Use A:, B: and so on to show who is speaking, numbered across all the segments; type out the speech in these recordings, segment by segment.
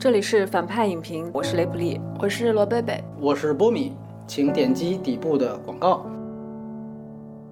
A: 这里是反派影评，我是雷普利，
B: 我是罗贝贝，
C: 我是波米，请点击底部的广告。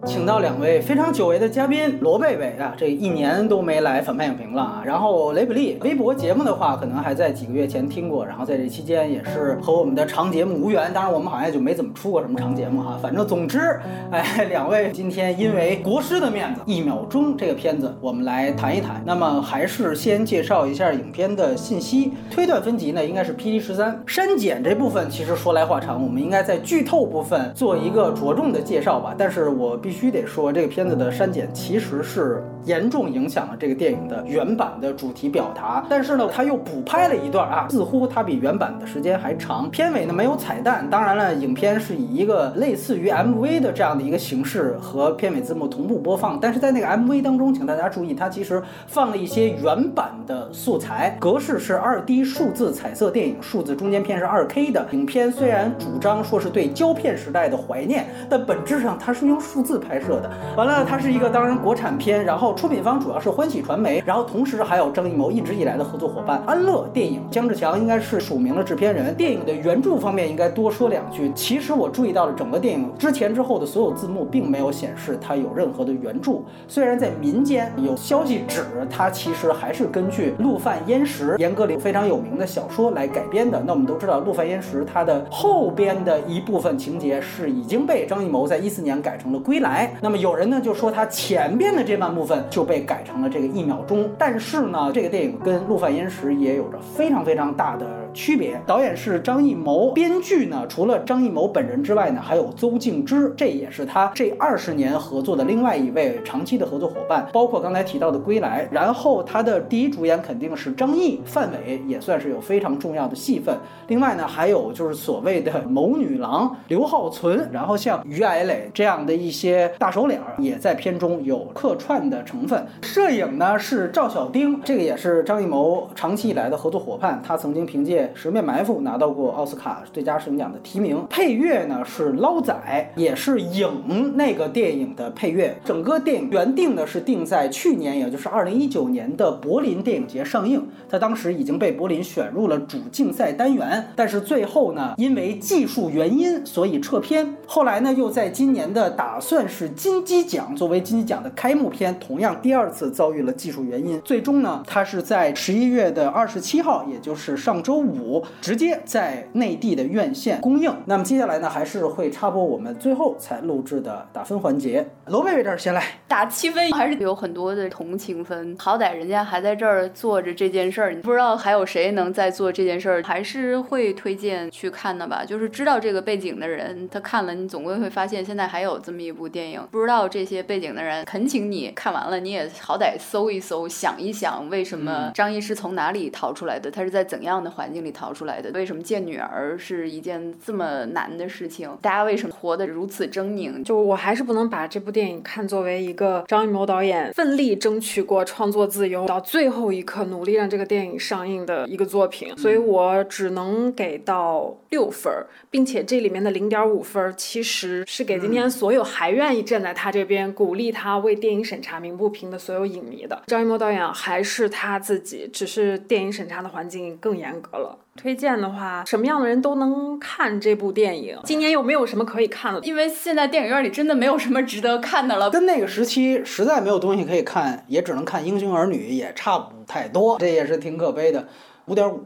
C: 请到两位非常久违的嘉宾，罗贝贝啊，这一年都没来反派影评了啊。然后雷普利，微博节目的话，可能还在几个月前听过，然后在这期间也是和我们的长节目无缘。当然，我们好像就没怎么出过什么长节目哈。反正总之，哎，两位今天因为国师的面子，一秒钟这个片子，我们来谈一谈。那么还是先介绍一下影片的信息。推断分级呢，应该是 P D 十三。删减这部分其实说来话长，我们应该在剧透部分做一个着重的介绍吧。但是我必须。必须得说，这个片子的删减其实是严重影响了这个电影的原版的主题表达。但是呢，他又补拍了一段啊，似乎它比原版的时间还长。片尾呢没有彩蛋，当然了，影片是以一个类似于 MV 的这样的一个形式和片尾字幕同步播放。但是在那个 MV 当中，请大家注意，它其实放了一些原版的素材，格式是二 D 数字彩色电影，数字中间片是二 K 的。影片虽然主张说是对胶片时代的怀念，但本质上它是用数字。拍摄的，完了，它是一个当然国产片，然后出品方主要是欢喜传媒，然后同时还有张艺谋一直以来的合作伙伴安乐电影，姜志强应该是署名了制片人。电影的原著方面应该多说两句。其实我注意到了整个电影之前之后的所有字幕并没有显示它有任何的原著，虽然在民间有消息指它其实还是根据陆犯焉识严歌苓非常有名的小说来改编的。那我们都知道陆犯焉识它的后边的一部分情节是已经被张艺谋在一四年改成了归来。那么有人呢就说他前边的这半部分就被改成了这个一秒钟，但是呢，这个电影跟《陆犯焉识》也有着非常非常大的区别。导演是张艺谋，编剧呢除了张艺谋本人之外呢，还有邹静之，这也是他这二十年合作的另外一位长期的合作伙伴。包括刚才提到的《归来》，然后他的第一主演肯定是张译，范伟也算是有非常重要的戏份。另外呢，还有就是所谓的谋女郎刘浩存，然后像于矮磊这样的一些。大手脸也在片中有客串的成分。摄影呢是赵小丁，这个也是张艺谋长期以来的合作伙伴。他曾经凭借《十面埋伏》拿到过奥斯卡最佳摄影奖的提名。配乐呢是捞仔，也是影那个电影的配乐。整个电影原定呢是定在去年，也就是二零一九年的柏林电影节上映。他当时已经被柏林选入了主竞赛单元，但是最后呢因为技术原因所以撤片。后来呢又在今年的打算。是金鸡奖作为金鸡奖的开幕片，同样第二次遭遇了技术原因，最终呢，它是在十一月的二十七号，也就是上周五，直接在内地的院线公映。那么接下来呢，还是会插播我们最后才录制的打分环节。罗贝贝这儿先来
B: 打七分，还是有很多的同情分。好歹人家还在这儿做着这件事儿，你不知道还有谁能在做这件事儿，还是会推荐去看的吧。就是知道这个背景的人，他看了，你总归会发现现在还有这么一部电影。不知道这些背景的人，恳请你看完了，你也好歹搜一搜，想一想，为什么张译是从哪里逃出来的？他是在怎样的环境里逃出来的？为什么见女儿是一件这么难的事情？大家为什么活得如此狰狞？
A: 就我还是不能把这部电影看作为一个张艺谋导演奋力争取过创作自由，到最后一刻努力让这个电影上映的一个作品，所以我只能给到六分，并且这里面的零点五分其实是给今天所有还愿意。站在他这边鼓励他为电影审查鸣不平的所有影迷的张艺谋导演还是他自己，只是电影审查的环境更严格了。推荐的话，什么样的人都能看这部电影。今年又没有什么可以看的？
B: 因为现在电影院里真的没有什么值得看的了。
C: 跟那个时期实在没有东西可以看，也只能看《英雄儿女》，也差不太多。这也是挺可悲的。五点五，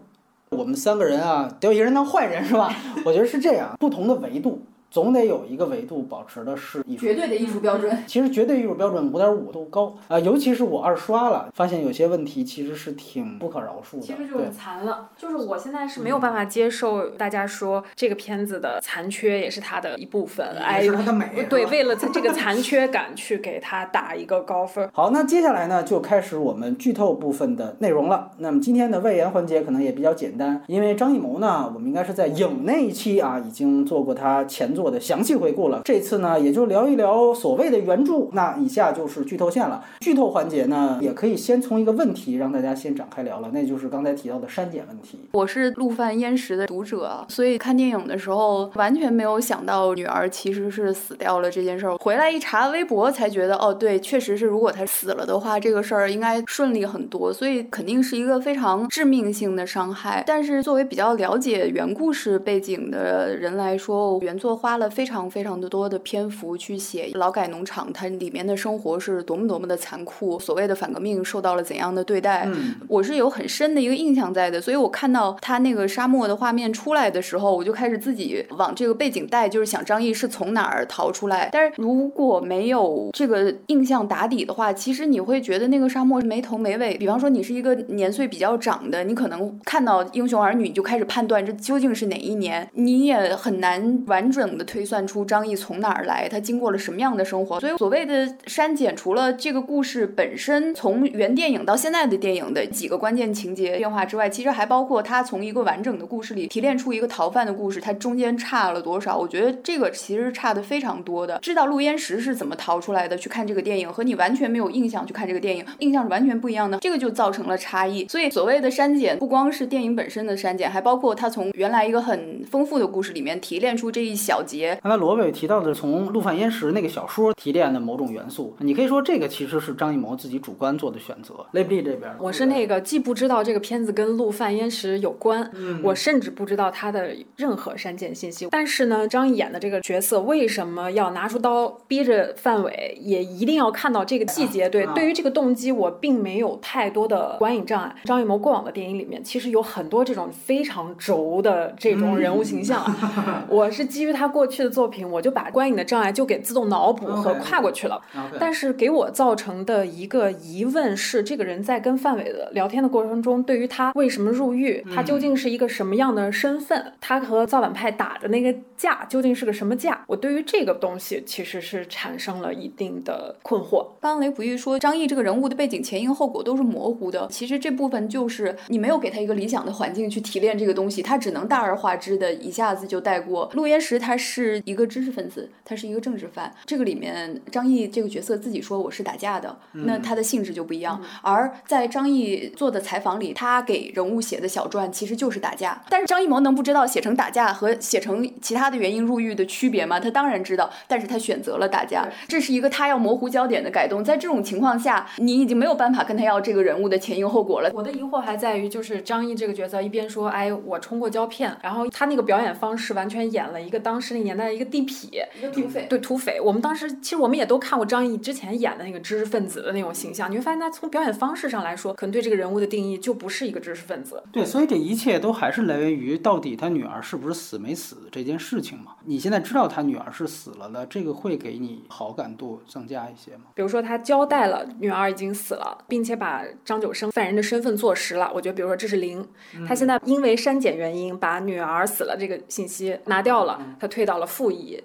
C: 我们三个人啊，得有一个人当坏人是吧？我觉得是这样，不同的维度。总得有一个维度保持的是艺术
B: 绝对的艺术标准。
C: 其实绝对艺术标准五点五都高啊，尤其是我二刷了，发现有些问题其实是挺不可饶恕的。
A: 其实就是残了，就是我现在是没有办法接受大家说这个片子的残缺也是它的一部分，哎，
C: 它的美。
A: 对，为了这个 残缺感去给它打一个高分。
C: 好，那接下来呢就开始我们剧透部分的内容了。那么今天的外延环节可能也比较简单，因为张艺谋呢，我们应该是在影那一期啊已经做过他前作。作的详细回顾了。这次呢，也就聊一聊所谓的原著。那以下就是剧透线了。剧透环节呢，也可以先从一个问题让大家先展开聊了，那就是刚才提到的删减问题。
B: 我是陆犯焉识的读者，所以看电影的时候完全没有想到女儿其实是死掉了这件事儿。回来一查微博才觉得，哦，对，确实是，如果她死了的话，这个事儿应该顺利很多，所以肯定是一个非常致命性的伤害。但是作为比较了解原故事背景的人来说，原作画花了非常非常的多的篇幅去写劳改农场它里面的生活是多么多么的残酷，所谓的反革命受到了怎样的对待，嗯我是有很深的一个印象在的。所以我看到他那个沙漠的画面出来的时候，我就开始自己往这个背景带，就是想张译是从哪儿逃出来。但是如果没有这个印象打底的话，其实你会觉得那个沙漠没头没尾。比方说你是一个年岁比较长的，你可能看到《英雄儿女》你就开始判断这究竟是哪一年，你也很难完整的推算出张译从哪儿来，他经过了什么样的生活。所以所谓的删减，除了这个故事本身从原电影到现在的电影的几个关键情节变化之外，其实还包括他从一个完整的故事里提炼出一个逃犯的故事，它中间差了多少？我觉得这个其实差的非常多的。知道陆焉识是怎么逃出来的，去看这个电影和你完全没有印象去看这个电影，印象是完全不一样的，这个就造成了差异。所以所谓的删减，不光是电影本身的删减，还包括他从原来一个很丰富的故事里面提炼出这一小节。
C: 刚才罗伟提到的从陆犯焉识那个小说提炼的某种元素，你可以说这个其实是张艺谋自己主观做的选择。雷布利这边，
A: 我是那个既不知道这个片子跟陆犯焉识有关，我甚至不知道他的任何删减信息。但是呢，张译演的这个角色为什么要拿出刀逼着范伟，也一定要看到这个细节？对，对于这个动机，我并没有太多的观影障碍。张艺谋过往的电影里面，其实有很多这种非常轴的这种人物形象。我是基于他过去的作品，我就把观影的障碍就给自动脑补和跨过去了。但是给我造成的一个疑问是，这个人在跟范伟的聊天的过程中，对于他为什么入狱，他究竟是一个什么样的身份，他和造反派打的那个架究竟是个什么架？我对于这个东西其实是产生了一定的困惑。
B: 刚刚雷普玉说，张译这个人物的背景前因后果都是模糊的，其实这部分就是你没有给他一个理想的环境去提炼这个东西，他只能大而化之的一下子就带过。陆焉识他是一个知识分子，他是一个政治犯，这个里面张译这个角色自己说我是打架的，那他的性质就不一样。而在张译做的采访里，他给人物写的小传其实就是打架。但是张艺谋能不知道写成打架和写成其他的原因入狱的区别吗？他当然知道，但是他选择了打架，这是一个他要模糊焦点的改动。在这种情况下，你已经没有办法跟他要这个人物的前因后果了。
A: 我的疑惑还在于，就是张译这个角色一边说，哎，我冲过胶片，然后他那个表演方式完全演了一个当时那年代的一个地痞，
B: 一个土匪。
A: 对土匪，我们当时其实我们也都看过张译之前演的那个知识分子的那种形象，你会发现他从表演方式上来说，可能对这个人物的定义就不是一个知识分子。
C: 对，所以这一切都还是来源于到底他女儿是不是死没死这件事情嘛？你现在知道他女儿是死了的，这个会给你好感度增加一些吗？
A: 比如说他交代了女儿已经死了，并且把张九生犯人的身份坐实了，我觉得比如说这是零。他现在因为删减原因把女儿死了这个信息拿掉了，他退到了负一。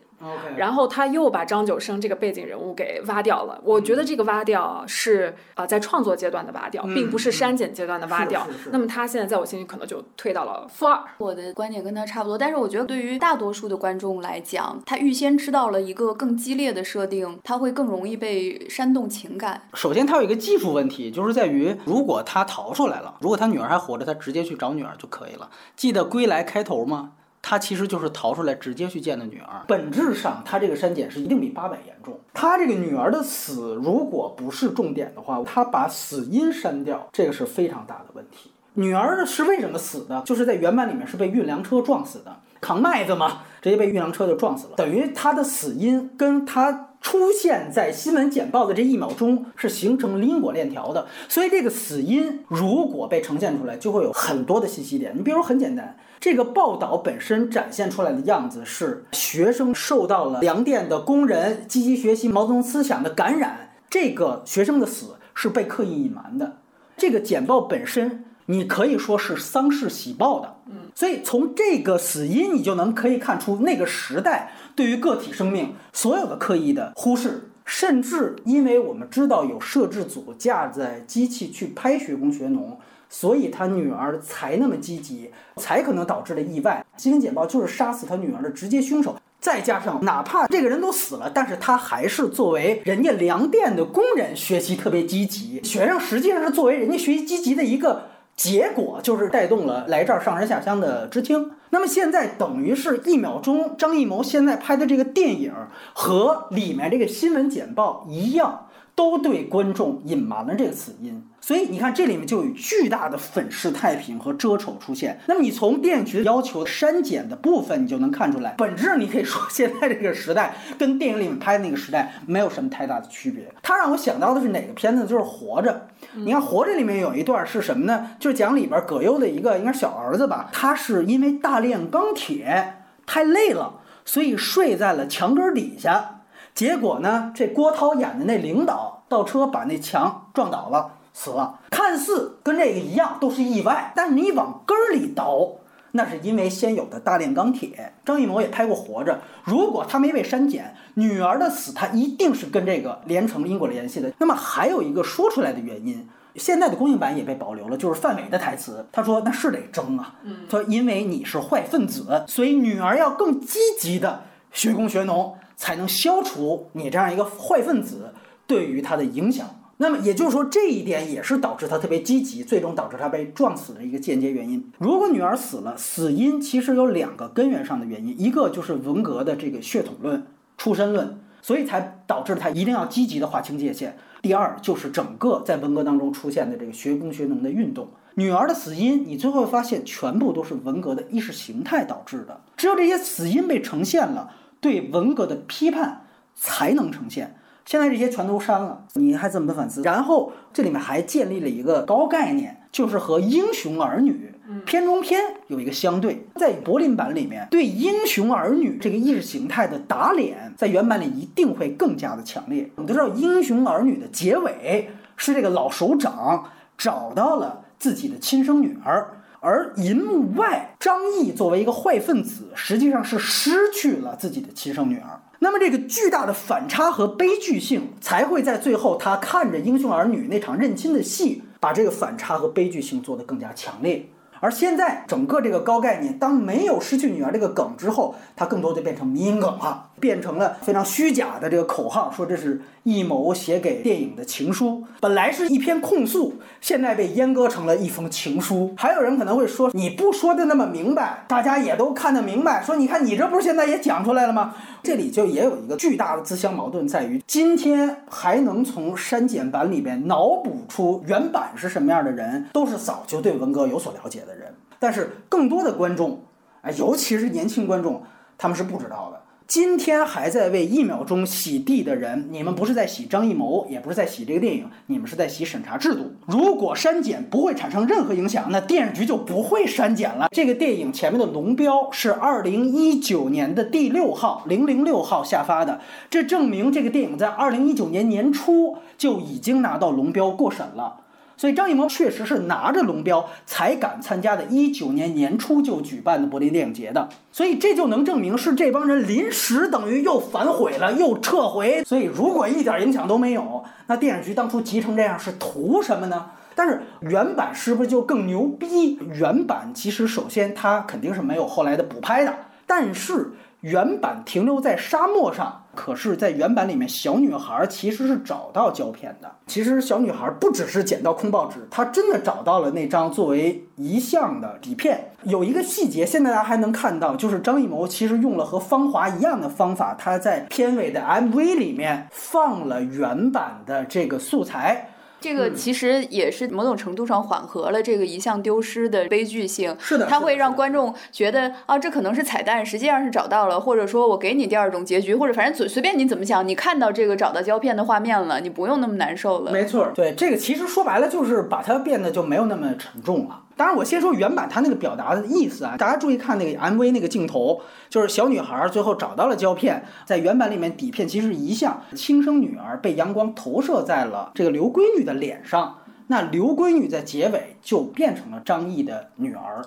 A: 然后他又把张九生这个背景人物给挖掉了。我觉得这个挖掉是啊，在创作阶段的挖掉，并不是删减阶段的挖掉。那么他现在在我心里可能就退到了负二。
B: 我的观点跟他差不多，但是我觉得对于大多数的观众来讲，他预先知道了一个更激烈的设定，他会更容易被煽动情感。
C: 首先，他有一个技术问题，就是在于如果他逃出来了，如果他女儿还活着，他直接去找女儿就可以了。记得《归来》开头吗？他其实就是逃出来直接去见的女儿。本质上，他这个删减是一定比八百严重。他这个女儿的死，如果不是重点的话，他把死因删掉，这个是非常大的问题。女儿是为什么死的？就是在原版里面是被运粮车撞死的，扛麦子嘛，直接被运粮车就撞死了。等于他的死因跟他出现在新闻简报的这一秒钟是形成因果链条的。所以这个死因如果被呈现出来，就会有很多的信息点。你比如很简单。这个报道本身展现出来的样子是学生受到了粮店的工人积极学习毛泽东思想的感染，这个学生的死是被刻意隐瞒的。这个简报本身，你可以说是丧事喜报的。嗯，所以从这个死因，你就能可以看出那个时代对于个体生命所有的刻意的忽视，甚至因为我们知道有摄制组架在机器去拍学工学农。所以他女儿才那么积极，才可能导致了意外。新闻简报就是杀死他女儿的直接凶手。再加上，哪怕这个人都死了，但是他还是作为人家粮店的工人学习特别积极。学生实际上是作为人家学习积极的一个结果，就是带动了来这儿上山下乡的知青。那么现在等于是一秒钟，张艺谋现在拍的这个电影和里面这个新闻简报一样，都对观众隐瞒了这个死因。所以你看，这里面就有巨大的粉饰太平和遮丑出现。那么你从电影局要求删减的部分，你就能看出来，本质你可以说现在这个时代跟电影里面拍的那个时代没有什么太大的区别。它让我想到的是哪个片子？就是《活着》。你看《活着》里面有一段是什么呢？就是讲里边葛优的一个应该是小儿子吧，他是因为大炼钢铁太累了，所以睡在了墙根底下。结果呢，这郭涛演的那领导倒车把那墙撞倒了。死了，看似跟这个一样，都是意外。但是你往根儿里倒，那是因为先有的大炼钢铁。张艺谋也拍过《活着》，如果他没被删减，女儿的死他一定是跟这个连成因果联系的。那么还有一个说出来的原因，现在的公映版也被保留了，就是范伟的台词，他说那是得争啊。他说因为你是坏分子，所以女儿要更积极的学工学农，才能消除你这样一个坏分子对于他的影响。那么也就是说，这一点也是导致他特别积极，最终导致他被撞死的一个间接原因。如果女儿死了，死因其实有两个根源上的原因，一个就是文革的这个血统论、出身论，所以才导致他一定要积极的划清界限。第二就是整个在文革当中出现的这个学工学农的运动。女儿的死因，你最后发现全部都是文革的意识形态导致的。只有这些死因被呈现了，对文革的批判才能呈现。现在这些全都删了，你还怎么反思？然后这里面还建立了一个高概念，就是和《英雄儿女》片中片有一个相对。在柏林版里面，对《英雄儿女》这个意识形态的打脸，在原版里一定会更加的强烈。我们都知道，《英雄儿女》的结尾是这个老首长找到了自己的亲生女儿，而银幕外张译作为一个坏分子，实际上是失去了自己的亲生女儿。那么这个巨大的反差和悲剧性，才会在最后他看着英雄儿女那场认亲的戏，把这个反差和悲剧性做得更加强烈。而现在整个这个高概念，当没有失去女儿这个梗之后，它更多就变成迷因梗了，变成了非常虚假的这个口号，说这是艺谋写给电影的情书，本来是一篇控诉，现在被阉割成了一封情书。还有人可能会说，你不说的那么明白，大家也都看得明白。说你看你这不是现在也讲出来了吗？这里就也有一个巨大的自相矛盾，在于今天还能从删减版里边脑补出原版是什么样的人，都是早就对文革有所了解的人。但是更多的观众，哎，尤其是年轻观众，他们是不知道的。今天还在为一秒钟洗地的人，你们不是在洗张艺谋，也不是在洗这个电影，你们是在洗审查制度。如果删减不会产生任何影响，那电视局就不会删减了。这个电影前面的龙标是二零一九年的第六号零零六号下发的，这证明这个电影在二零一九年年初就已经拿到龙标过审了。所以张艺谋确实是拿着龙标才敢参加的，一九年年初就举办的柏林电影节的，所以这就能证明是这帮人临时等于又反悔了，又撤回。所以如果一点影响都没有，那电影局当初急成这样是图什么呢？但是原版是不是就更牛逼？原版其实首先它肯定是没有后来的补拍的，但是。原版停留在沙漠上，可是，在原版里面，小女孩其实是找到胶片的。其实，小女孩不只是捡到空报纸，她真的找到了那张作为遗像的底片。有一个细节，现在大家还能看到，就是张艺谋其实用了和《芳华》一样的方法，他在片尾的 MV 里面放了原版的这个素材。
B: 这个其实也是某种程度上缓和了这个遗像丢失的悲剧性。
C: 是的，
B: 它会让观众觉得啊，这可能是彩蛋，实际上是找到了，或者说我给你第二种结局，或者反正随随便你怎么想，你看到这个找到胶片的画面了，你不用那么难受了。
C: 没错，对这个其实说白了就是把它变得就没有那么沉重了。当然，我先说原版它那个表达的意思啊，大家注意看那个 MV 那个镜头，就是小女孩最后找到了胶片，在原版里面底片其实是遗像，亲生女儿被阳光投射在了这个刘闺女的脸上，那刘闺女在结尾就变成了张译的女儿，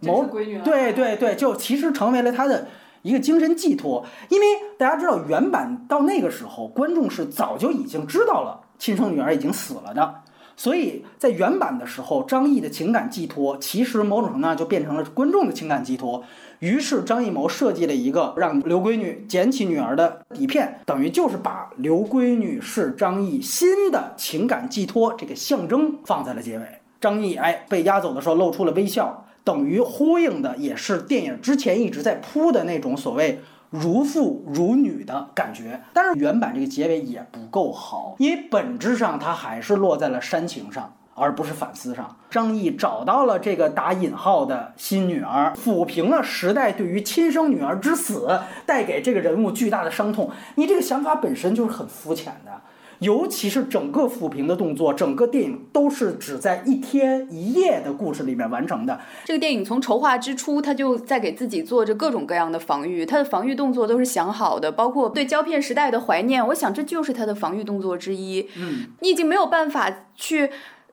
A: 某闺女
C: 对对对，就其实成为了他的一个精神寄托，因为大家知道原版到那个时候，观众是早就已经知道了亲生女儿已经死了的。所以在原版的时候，张译的情感寄托其实某种程度上就变成了观众的情感寄托。于是张艺谋设计了一个让刘闺女捡起女儿的底片，等于就是把刘闺女是张译新的情感寄托这个象征放在了结尾。张译哎被押走的时候露出了微笑，等于呼应的也是电影之前一直在铺的那种所谓如父如女的感觉。但是原版这个结尾也不够好，因为本质上它还是落在了煽情上。而不是反思上，张译找到了这个打引号的新女儿，抚平了时代对于亲生女儿之死带给这个人物巨大的伤痛。你这个想法本身就是很肤浅的，尤其是整个抚平的动作，整个电影都是只在一天一夜的故事里面完成的。
B: 这个电影从筹划之初，他就在给自己做着各种各样的防御，他的防御动作都是想好的，包括对胶片时代的怀念，我想这就是他的防御动作之一。
C: 嗯，
B: 你已经没有办法去。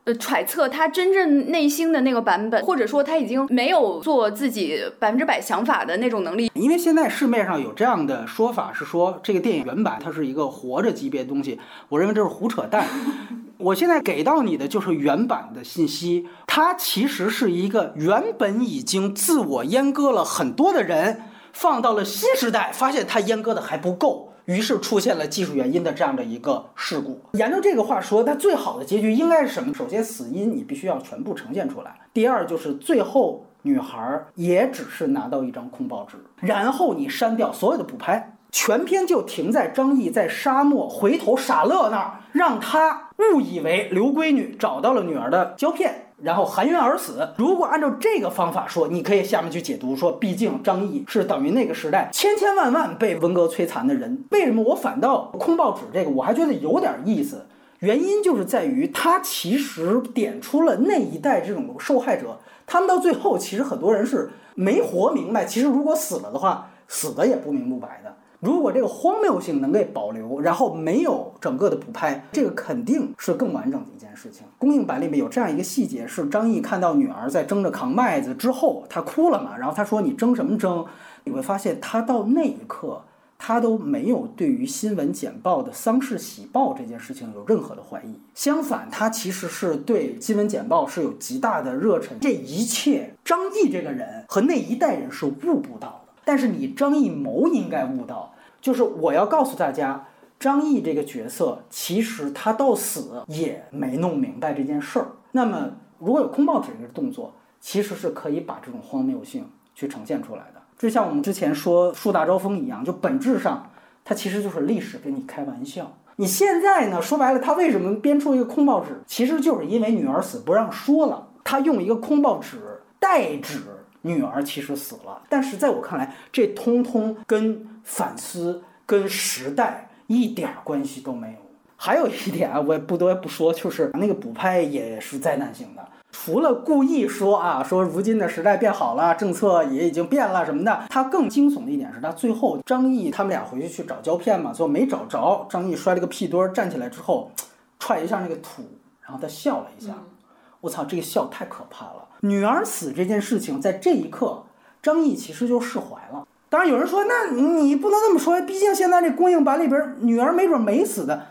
B: 呃，揣测他真正内心的那个版本，或者说他已经没有做自己百分之百想法的那种能力。
C: 因为现在市面上有这样的说法，是说这个电影原版它是一个活着级别的东西，我认为这是胡扯淡。我现在给到你的就是原版的信息，它其实是一个原本已经自我阉割了很多的人，放到了新时代，发现它阉割的还不够。于是出现了技术原因的这样的一个事故。沿着这个话说，它最好的结局应该是什么？首先，死因你必须要全部呈现出来；第二，就是最后女孩也只是拿到一张空报纸，然后你删掉所有的补拍，全片就停在张译在沙漠回头傻乐那儿，让他误以为刘闺女找到了女儿的胶片。然后含冤而死。如果按照这个方法说，你可以下面去解读说，毕竟张译是等于那个时代千千万万被文革摧残的人。为什么我反倒空报纸这个我还觉得有点意思？原因就是在于他其实点出了那一代这种受害者，他们到最后其实很多人是没活明白。其实如果死了的话，死的也不明不白的。如果这个荒谬性能给保留，然后没有整个的补拍，这个肯定是更完整的一件事情。公映版里面有这样一个细节，是张译看到女儿在争着扛麦子之后，他哭了嘛？然后他说：“你争什么争？”你会发现，他到那一刻，他都没有对于新闻简报的丧事喜报这件事情有任何的怀疑。相反，他其实是对新闻简报是有极大的热忱。这一切，张译这个人和那一代人是悟不到。但是你张艺谋应该悟到，就是我要告诉大家，张译这个角色其实他到死也没弄明白这件事儿。那么如果有空报纸这个动作，其实是可以把这种荒谬性去呈现出来的。就像我们之前说树大招风一样，就本质上它其实就是历史跟你开玩笑。你现在呢，说白了，他为什么编出一个空报纸，其实就是因为女儿死不让说了，他用一个空报纸代指。女儿其实死了，但是在我看来，这通通跟反思、跟时代一点关系都没有。还有一点啊，我也不得不说，就是那个补拍也是灾难性的。除了故意说啊，说如今的时代变好了，政策也已经变了什么的，他更惊悚的一点是他最后张译他们俩回去去找胶片嘛，最后没找着，张译摔了个屁墩儿，站起来之后踹一下那个土，然后他笑了一下。我操，这个笑太可怕了！女儿死这件事情，在这一刻，张译其实就释怀了。当然，有人说，那你不能这么说，毕竟现在这公映版里边，女儿没准没死的。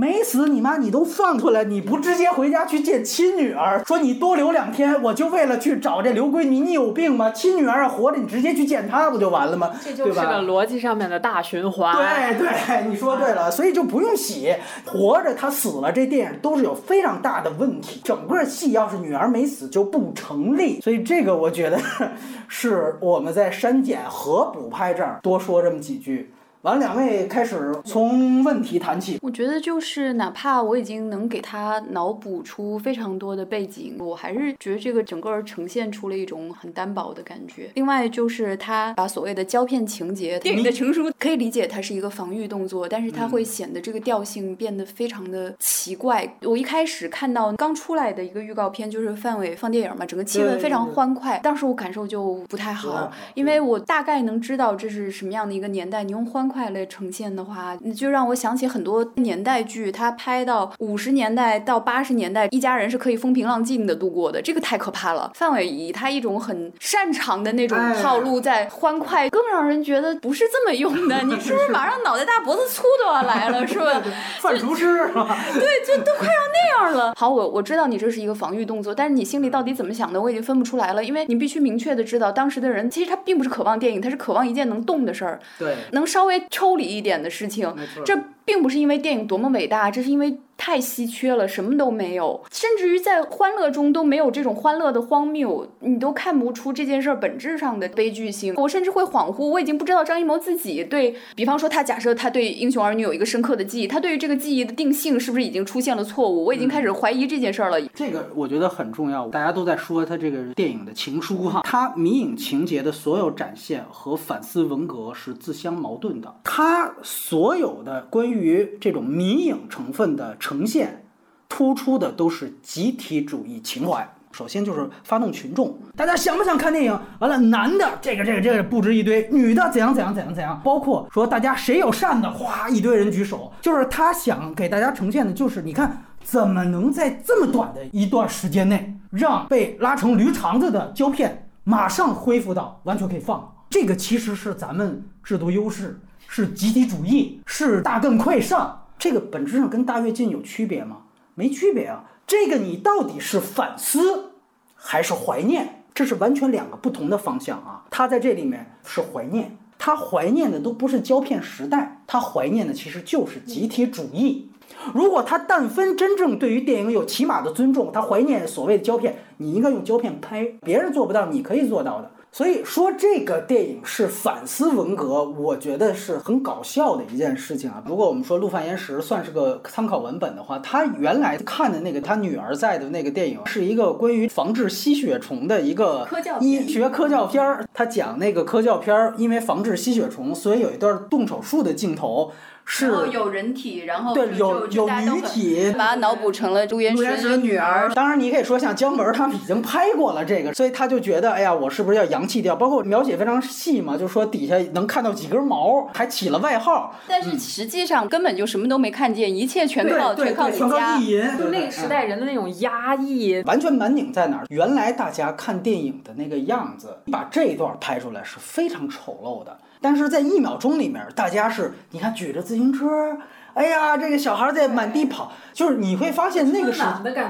C: 没死你妈！你都放出来，你不直接回家去见亲女儿？说你多留两天，我就为了去找这刘闺女，你有病吗？亲女儿活着，你直接去见她不就完了吗？
A: 这就是个逻辑上面的大循环。
C: 对对，你说对了，所以就不用洗。活着他死了，这电影都是有非常大的问题。整个戏要是女儿没死就不成立。所以这个我觉得 是我们在删减和补拍这儿多说这么几句。完，两位开始从问题谈起。
B: 我觉得就是，哪怕我已经能给他脑补出非常多的背景，我还是觉得这个整个呈现出了一种很单薄的感觉。另外就是他把所谓的胶片情节，电影的成熟可以理解它是一个防御动作，但是它会显得这个调性变得非常的奇怪。我一开始看到刚出来的一个预告片，就是范伟放电影嘛，整个气氛非常欢快，当时我感受就不太好，因为我大概能知道这是什么样的一个年代，你用欢。快来呈现的话，就让我想起很多年代剧，他拍到五十年代到八十年代，一家人是可以风平浪静的度过的，这个太可怕了。范伟以他一种很擅长的那种套路，在欢快，更让人觉得不是这么用的。你是不是马上脑袋大脖子粗都要来了，是吧？
C: 范厨师是吧？
B: 对，就都快要那样了。好，我我知道你这是一个防御动作，但是你心里到底怎么想的，我已经分不出来了。因为你必须明确的知道，当时的人其实他并不是渴望电影，他是渴望一件能动的事儿，
C: 对，
B: 能稍微抽离一点的事情。这并不是因为电影多么伟大，这是因为。太稀缺了，什么都没有，甚至于在欢乐中都没有这种欢乐的荒谬，你都看不出这件事儿本质上的悲剧性。我甚至会恍惚，我已经不知道张艺谋自己对比方说他假设他对《英雄儿女》有一个深刻的记忆，他对于这个记忆的定性是不是已经出现了错误？我已经开始怀疑这件事儿了。
C: 这个我觉得很重要，大家都在说他这个电影的情书哈，他迷影情节的所有展现和反思文革是自相矛盾的，他所有的关于于这种迷影成分的。呈现突出的都是集体主义情怀。首先就是发动群众，大家想不想看电影？完了，男的这个这个这个布置一堆，女的怎样怎样怎样怎样，包括说大家谁有扇子，哗，一堆人举手。就是他想给大家呈现的就是，你看怎么能在这么短的一段时间内，让被拉成驴肠子的胶片马上恢复到完全可以放？这个其实是咱们制度优势，是集体主义，是大更快上。这个本质上跟大跃进有区别吗？没区别啊。这个你到底是反思还是怀念？这是完全两个不同的方向啊。他在这里面是怀念，他怀念的都不是胶片时代，他怀念的其实就是集体主义。如果他但分真正对于电影有起码的尊重，他怀念所谓的胶片，你应该用胶片拍，别人做不到，你可以做到的。所以说这个电影是反思文革，我觉得是很搞笑的一件事情啊。如果我们说《陆犯焉识》算是个参考文本的话，他原来看的那个他女儿在的那个电影是一个关于防治吸血虫的一个医学科教片儿。他讲那个科教片儿，因为防治吸血虫，所以有一段动手术的镜头。是
B: 有人体，然后
C: 对有有女体，
B: 把它脑补成了朱延时的女儿。
C: 当然，你可以说像姜文他们已经拍过了这个，所以他就觉得，哎呀，我是不是要洋气掉？包括描写非常细嘛，就说底下能看到几根毛，还起了外号。
B: 但是实际上根本就什么都没看见，一切全靠全靠
C: 全靠意淫。
A: 就那个时代人的那种压抑，
C: 完全满拧在哪儿？原来大家看电影的那个样子，把这一段拍出来是非常丑陋的。但是在一秒钟里面，大家是，你看举着自行车，哎呀，这个小孩在满地跑，就是你会发现那个是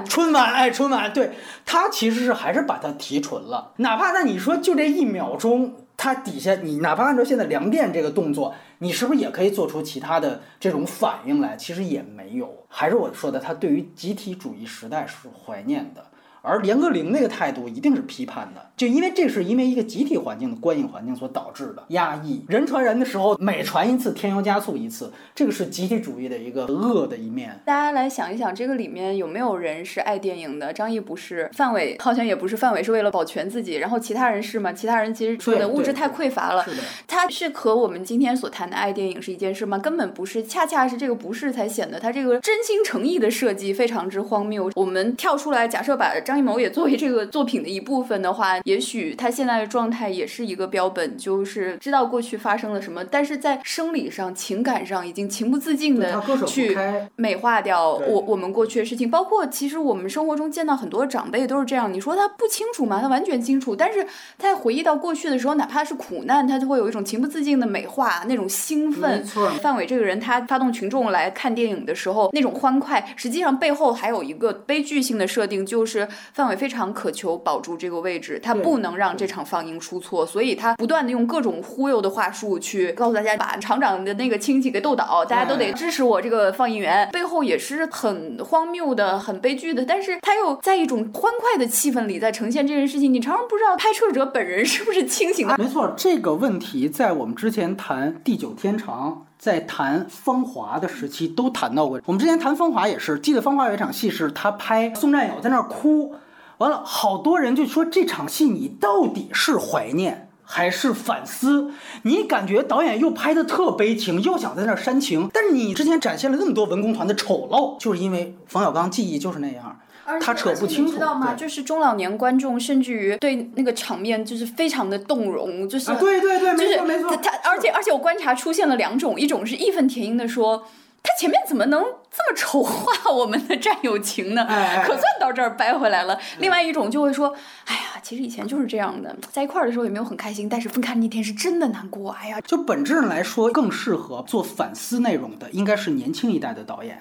C: 春晚，哎，春晚，对，他其实是还是把它提纯了，哪怕那你说就这一秒钟，它底下你哪怕按照现在量电这个动作，你是不是也可以做出其他的这种反应来？其实也没有，还是我说的，他对于集体主义时代是怀念的。而严歌苓那个态度一定是批判的，就因为这是因为一个集体环境的观影环境所导致的压抑。人传人的时候，每传一次添油加醋一次，这个是集体主义的一个恶的一面。
B: 大家来想一想，这个里面有没有人是爱电影的？张译不是，范伟好像也不是。范伟是为了保全自己，然后其他人是吗？其他人其实说的物质太匮乏了。
C: 是的。
B: 他是和我们今天所谈的爱电影是一件事吗？根本不是，恰恰是这个不是才显得他这个真心诚意的设计非常之荒谬。我们跳出来，假设把张艺谋也作为这个作品的一部分的话，也许他现在的状态也是一个标本，就是知道过去发生了什么，但是在生理上、情感上已经情不自禁的去美化掉我我们过去的事情。包括其实我们生活中见到很多长辈都是这样，你说他不清楚吗？他完全清楚，但是他在回忆到过去的时候，哪怕是苦难，他就会有一种情不自禁的美化，那种兴奋。范伟这个人，他发动群众来看电影的时候，那种欢快，实际上背后还有一个悲剧性的设定，就是范伟。非常渴求保住这个位置，他不能让这场放映出错，所以他不断的用各种忽悠的话术去告诉大家，把厂长的那个亲戚给斗倒，大家都得支持我这个放映员。背后也是很荒谬的、很悲剧的，但是他又在一种欢快的气氛里在呈现这件事情。你常常不知道拍摄者本人是不是清醒的。
C: 没错，这个问题在我们之前谈《地久天长》。在谈《芳华》的时期都谈到过。我们之前谈《芳华》也是，记得《芳华》有一场戏是他拍宋战友在那儿哭。完了，好多人就说这场戏你到底是怀念还是反思？你感觉导演又拍的特悲情，又想在那煽情，但是你之前展现了那么多文工团的丑陋，就是因为冯小刚记忆就是那样。他扯不清楚，
B: 知道吗？就是中老年观众甚至于对那个场面就是非常的动容，就是、
C: 啊，对对对，
B: 就是
C: 没错没错，
B: 他，而且而且我观察出现了两种，一种是义愤填膺的说。他前面怎么能这么丑化我们的战友情呢？可算到这儿掰回来了。另外一种就会说，哎呀，其实以前就是这样的，在一块儿的时候也没有很开心，但是分开那天是真的难过。哎呀，
C: 就本质上来说，更适合做反思内容的应该是年轻一代的导演，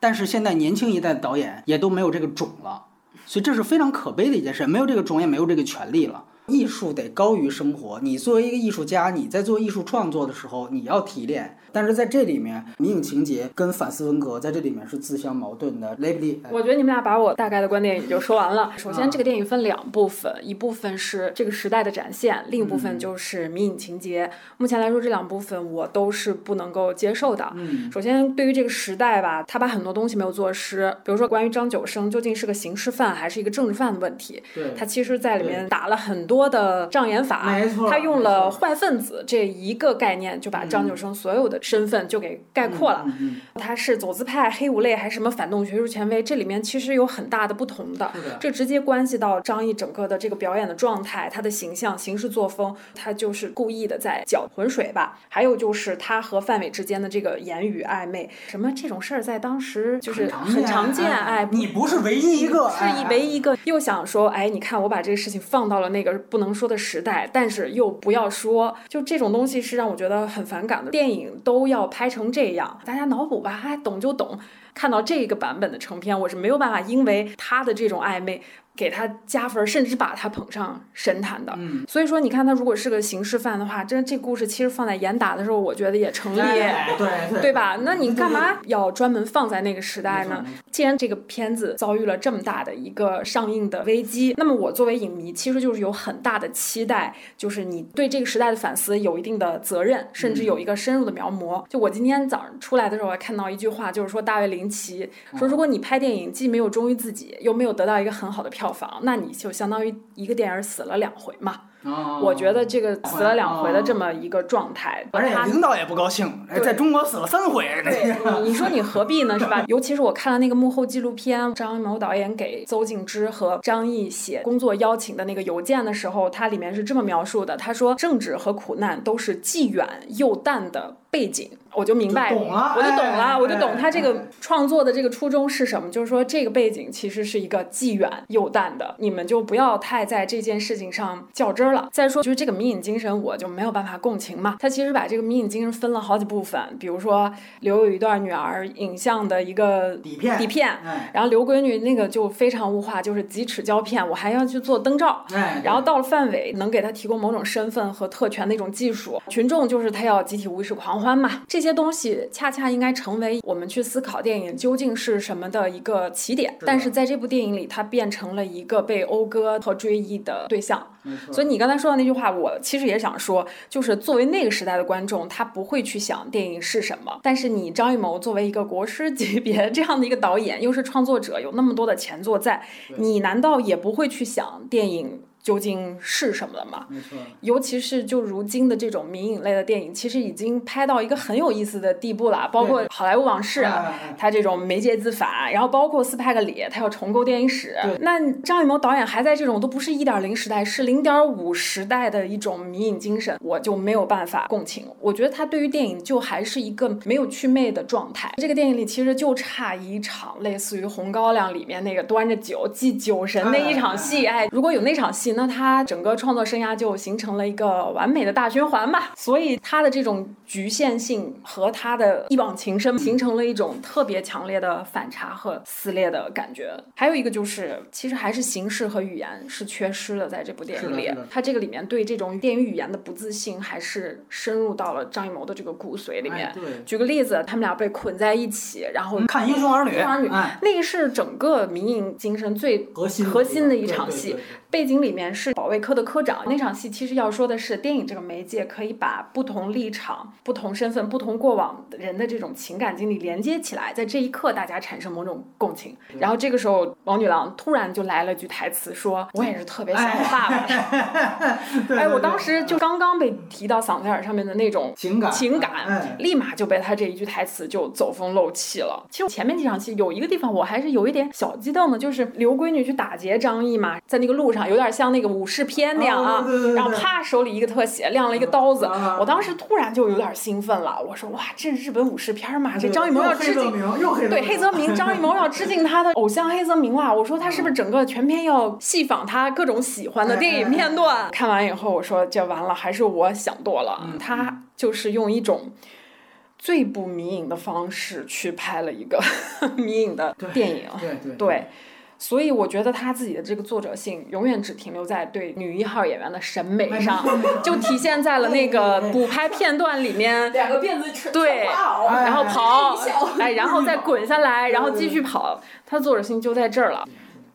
C: 但是现在年轻一代的导演也都没有这个种了，所以这是非常可悲的一件事。没有这个种，也没有这个权利了。艺术得高于生活。你作为一个艺术家，你在做艺术创作的时候，你要提炼。但是在这里面，迷影情节跟反思文革在这里面是自相矛盾的。雷布利，哎
A: 我觉得你们俩把我大概的观点也就说完了。首先，这个电影分两部分，一部分是这个时代的展现，另一部分就是迷影情节。目前来说，这两部分我都是不能够接受的。
C: 嗯，
A: 首先，对于这个时代吧，他把很多东西没有做实，比如说关于张九生究竟是个刑事犯还是一个政治犯的问题，
C: 对
A: 他其实在里面打了很多的障眼法，
C: 没错
A: 他用了坏分子这一个概念，就把张九生所有的身份就给概括了。他是走资派、黑五类还是什么反动学术权威？这里面其实有很大的不同的这直接关系到张译整个的这个表演的状态、他的形象、行事作风，他就是故意的在搅浑水吧。还有就是他和范伟之间的这个言语暧昧，什么这种事儿在当时就是
C: 很
A: 很常见，哎，
C: 你不是唯一一个，
A: 是唯一一个又想说，哎，你看我把这个事情放到了那个不能说的时代，但是又不要说，就这种东西是让我觉得很反感的。电影都要拍成这样，大家脑补吧，哎，懂就懂。看到这个版本的成片，我是没有办法因为他的这种暧昧给他加分，甚至把他捧上神坛的。
C: 嗯
A: 所以说，你看他如果是个刑事犯的话，这这故事其实放在严打的时候，我觉得也成立。
C: 哎对对
A: 对吧？那你干嘛要专门放在那个时代呢？既然这个片子遭遇了这么大的一个上映的危机，那么我作为影迷，其实就是有很大的期待，就是你对这个时代的反思有一定的责任，甚至有一个深入的描摹。就我今天早上出来的时候，还看到一句话，就是说大卫林奇说，如果你拍电影既没有忠于自己，又没有得到一个很好的票房，那你就相当于一个电影死了两回嘛。
C: 哦
A: 我觉得这个死了两回的这么一个状态，
C: 而且领导也不高兴，哎，在中国死了三回，
A: 对，你你说你何必呢，是吧？尤其是我看了那个幕后纪录片，张艺谋导演给邹静之和张译写工作邀请的那个邮件的时候，它里面是这么描述的：他说，政治和苦难都是既远又淡的背景。我就明白，
C: 懂了
A: 我就懂了，
C: 哎
A: 我就懂
C: 哎
A: 他这个创作的这个初衷是什么，就是说这个背景其实是一个既远又淡的，你们就不要太在这件事情上较真儿了。再说，就是这个迷影精神，我就没有办法共情嘛。他其实把这个迷影精神分了好几部分，比如说留有一段女儿影像的一个
C: 底片
A: 底片，
C: 哎
A: 然后留闺女那个就非常物化，就是几尺胶片，我还要去做灯罩。
C: 哎，
A: 然后到了范伟，能给他提供某种身份和特权的一种技术，群众就是他要集体无意识狂欢嘛。这些东西恰恰应该成为我们去思考电影究竟是什么的一个起点。
C: 的
A: 但是在这部电影里，它变成了一个被讴歌和追忆的对象。所以你刚才说的那句话，我其实也想说，就是作为那个时代的观众，他不会去想电影是什么。但是你张艺谋作为一个国师级别这样的一个导演，又是创作者，有那么多的前作在，你难道也不会去想电影？究竟是什么了吗？
C: 没错，
A: 尤其是就如今的这种民影类的电影，其实已经拍到一个很有意思的地步了。包括《好莱坞往事》
C: 哎哎哎
A: 它这种媒介自反，然后包括斯派克里，他要重构电影史
C: 对。
A: 那张艺谋导演还在这种都不是一点零时代，是零点五时代的一种迷影精神，我就没有办法共情。我觉得他对于电影就还是一个没有祛魅的状态。这个电影里其实就差一场类似于《红高粱》里面那个端着酒祭酒神那一场戏，哎，如果有那场戏，那他整个创作生涯就形成了一个完美的大循环吧。所以他的这种局限性和他的一往情深，形成了一种特别强烈的反差和撕裂的感觉。还有一个就是，其实还是形式和语言是缺失的，在这部电影里他这个里面对这种电影语言的不自信，还是深入到了张艺谋的这个骨髓里面。举个例子，他们俩被捆在一起，然后
C: 看《英雄儿女》，
A: 英雄儿女
C: 哎，
A: 那个是整个民营精神最
C: 核心
A: 核心的一场戏
C: 对对。
A: 背景里面是保卫科的科长，那场戏其实要说的是，电影这个媒介可以把不同立场、不同身份、不同过往的人的这种情感经历连接起来，在这一刻大家产生某种共情。然后这个时候，王女郎突然就来了句台词，说：“我也是特别想我爸爸的。”哎，我当时就刚刚被提到嗓子眼上面的那种
C: 情感
A: 情感，
C: 哎
A: 立马就被他这一句台词就走风漏气了。其实前面几场戏有一个地方我还是有一点小激动的，就是刘闺女去打劫张译嘛，在那个路上有点像那个武士片那样啊
C: 哦对对对，对
A: 然后啪手里一个特写亮了一个刀子，
C: 啊
A: 我当时突然就有点兴奋了，我说哇，这是日本武士片嘛，这张艺谋要致敬。对黑泽明，张艺谋要致敬他的偶像黑泽明啦。我说他是不是整个全片要戏仿他各种喜欢的电影片段？看完以后，我说这完了，还是我想多了。他就是用一种最不迷影的方式去拍了一个 迷影的电影。
C: 对对
A: 对，所以我觉得他自己的这个作者性永远只停留在对女一号演员的审美上，就体现在了那个补拍片段里面。
B: 两个辫子扯
A: 对，
C: 哎
A: 然后跑哎，然后再滚下来，然后继续跑，他的作者性就在这儿了。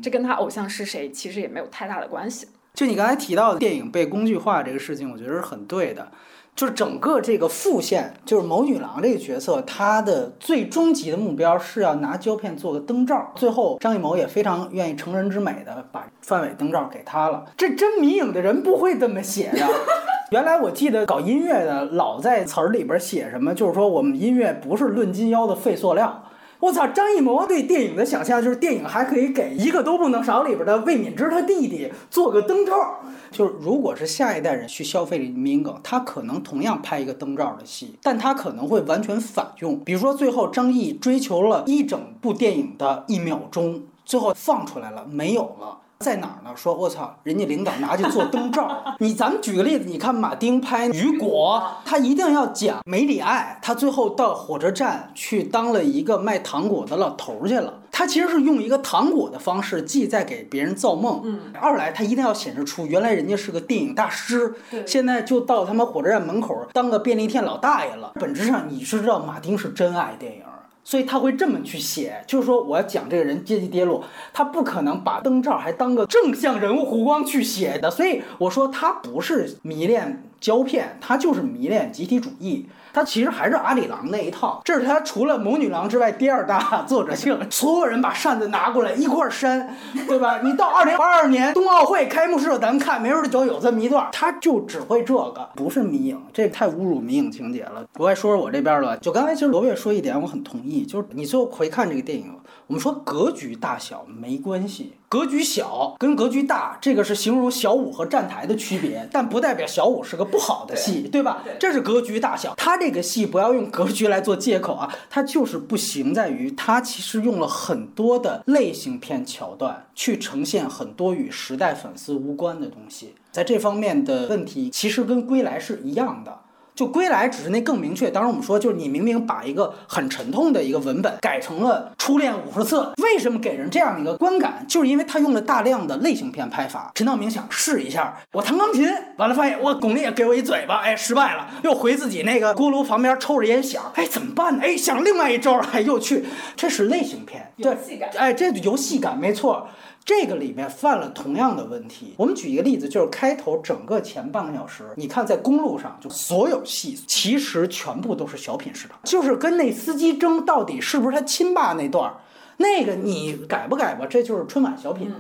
A: 这跟他偶像是谁其实也没有太大的关系。
C: 就你刚才提到的电影被工具化这个事情，我觉得是很对的。就是整个这个副线，就是谋女郎这个角色，她的最终极的目标是要拿胶片做个灯罩。最后，张艺谋也非常愿意成人之美的把范伟灯罩给她了。这真迷影的人不会这么写的。原来我记得搞音乐的老在词儿里边写什么，就是说我们音乐不是论斤腰的废塑料。我操，张艺谋对电影的想象就是电影还可以给一个都不能少里边的魏敏芝他弟弟做个灯罩。就是如果是下一代人去消费这迷影梗，他可能同样拍一个灯罩的戏，但他可能会完全反用。比如说最后张译追求了一整部电影的一秒钟，最后放出来了，没有了。在哪儿呢？说我操，人家领导拿去做灯罩。你咱们举个例子，你看马丁拍雨果，他一定要讲梅里爱，他最后到火车站去当了一个卖糖果的老头儿去了。他其实是用一个糖果的方式，既在给别人造梦，
A: 嗯，
C: 二来他一定要显示出原来人家是个电影大师，
A: 对
C: 现在就到他妈火车站门口当个便利店老大爷了。本质上你是知道马丁是真爱电影。所以他会这么去写，就是说我要讲这个人阶级跌落，他不可能把灯罩还当个正向人物弧光去写的。所以我说他不是迷恋胶片，他就是迷恋集体主义。他其实还是阿里郎那一套，这是他除了谋女郎之外第二大作者性。所有人把扇子拿过来一块扇，对吧？你到二零二二年冬奥会开幕式，咱们看，没准儿就有这么一段，他就只会这个，不是迷影，这太侮辱迷影情节了。我再说说我这边了，就刚才其实罗月说一点，我很同意，就是你最后回看这个电影，我们说格局大小没关系。格局小跟格局大，这个是形容小五和站台的区别，但不代表小五是个不好的戏，对吧？这是格局大小。他这个戏不要用格局来做借口啊，他就是不行在于他其实用了很多的类型片桥段去呈现很多与时代粉丝无关的东西，在这方面的问题其实跟《归来》是一样的。就归来只是那更明确。当时，我们说就是你明明把一个很沉痛的一个文本改成了初恋五十次，为什么给人这样一个观感？就是因为他用了大量的类型片拍法。陈道明想试一下，我弹钢琴，完了发现我巩俐也给我一嘴巴，哎，失败了，又回自己那个锅炉旁边抽着烟想，哎，怎么办呢？哎，想另外一招，哎，又去，这是类型片，对
A: 戏感，
C: 哎，这游戏感没错。这个里面犯了同样的问题。我们举一个例子，就是开头整个前半个小时，你看在公路上，就所有戏其实全部都是小品市场，就是跟那司机争到底是不是他亲爸那段儿，那个你改不改吧，这就是春晚小品。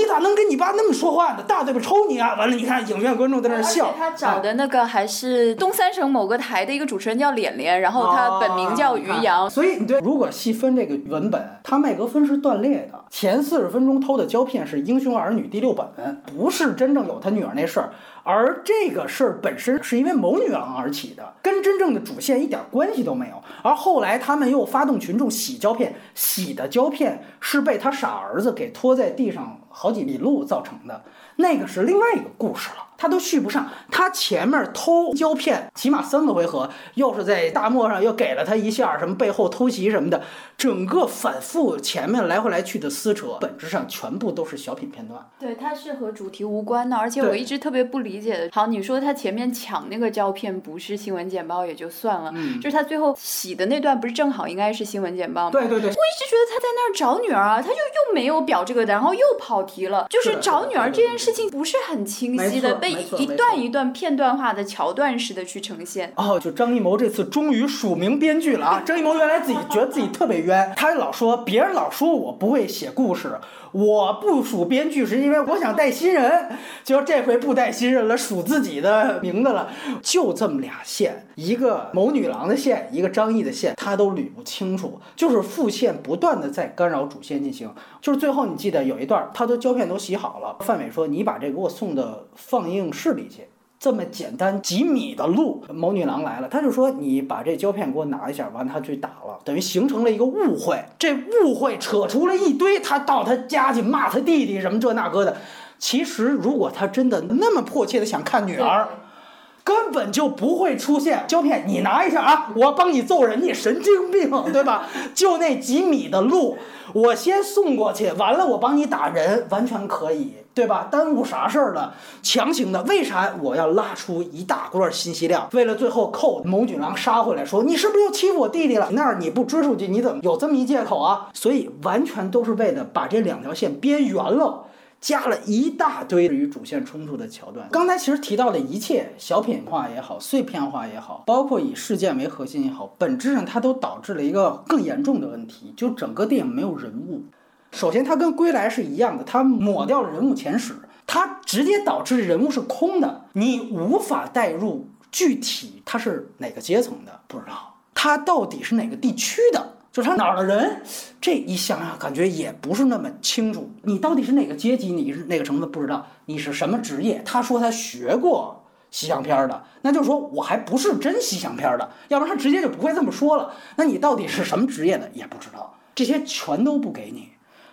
C: 你咋能跟你爸那么说话呢？大嘴巴抽你啊！完了，你看影院观众在那笑。
B: 他找的那个还是东三省某个台的一个主持人叫脸脸，然后他本名叫于洋。
C: 哦所以你对，如果细分这个文本，他麦格芬是断裂的。前四十分钟偷的胶片是《英雄儿女》第六本，不是真正有他女儿那事儿。而这个事儿本身是因为某女郎而起的，跟真正的主线一点关系都没有。而后来他们又发动群众洗胶片，洗的胶片是被他傻儿子给拖在地上好几里路造成的，那个是另外一个故事了。他都续不上，他前面偷胶片起码三个回合，又是在大漠上又给了他一下，什么背后偷袭什么的，整个反复前面来回来去的撕扯，本质上全部都是小品片段。
B: 对，它是和主题无关的，而且我一直特别不理解的。好，你说他前面抢那个胶片不是新闻简报也就算了，
C: 嗯
B: 就是他最后洗的那段不是正好应该是新闻简报吗？
C: 对对对，
B: 我一直觉得他在那儿找女儿啊，他就又没有表这个，然后又跑题了。就是找女儿这件事情不是很清晰的，被一段一段片段化的桥段式的去呈现。
C: 哦，就张艺谋这次终于署名编剧了啊！张艺谋原来自己觉得自己特别冤，他老说别人老说我不会写故事，我不数编剧是因为我想带新人，就这回不带新人了，数自己的名字了，就这么俩线，一个某女郎的线，一个张译的线，他都捋不清楚，就是副线不断的在干扰主线进行，就是最后你记得有一段，他都胶片都洗好了，范伟说你把这给我送到放映室里去。这么简单几米的路，某女郎来了，他就说你把这胶片给我拿一下，完了他去打了，等于形成了一个误会，这误会扯出了一堆，他到他家去骂他弟弟什么这那个的。其实如果他真的那么迫切的想看女儿，根本就不会出现胶片，你拿一下啊，我帮你揍人，你神经病 对吧？就那几米的路，我先送过去，完了我帮你打人，完全可以，对吧？耽误啥事儿了？强行的，为啥我要拉出一大段信息量？为了最后扣某女郎杀回来说，你是不是又欺负我弟弟了？那儿你不追出去，你怎么有这么一借口啊？所以完全都是为了把这两条线编圆了。加了一大堆与主线冲突的桥段。刚才其实提到的一切小品化也好，碎片化也好，包括以事件为核心也好，本质上它都导致了一个更严重的问题，就整个电影没有人物。首先，它跟《归来》是一样的，它抹掉了人物前史，它直接导致人物是空的，你无法带入具体他是哪个阶层的，不知道他到底是哪个地区的。就是他哪儿的人，这一想想感觉也不是那么清楚。你到底是哪个阶级？你是哪个城市？不知道你是什么职业？他说他学过西洋片的，那就是说我还不是真西洋片的，要不然他直接就不会这么说了。那你到底是什么职业的？也不知道，这些全都不给你，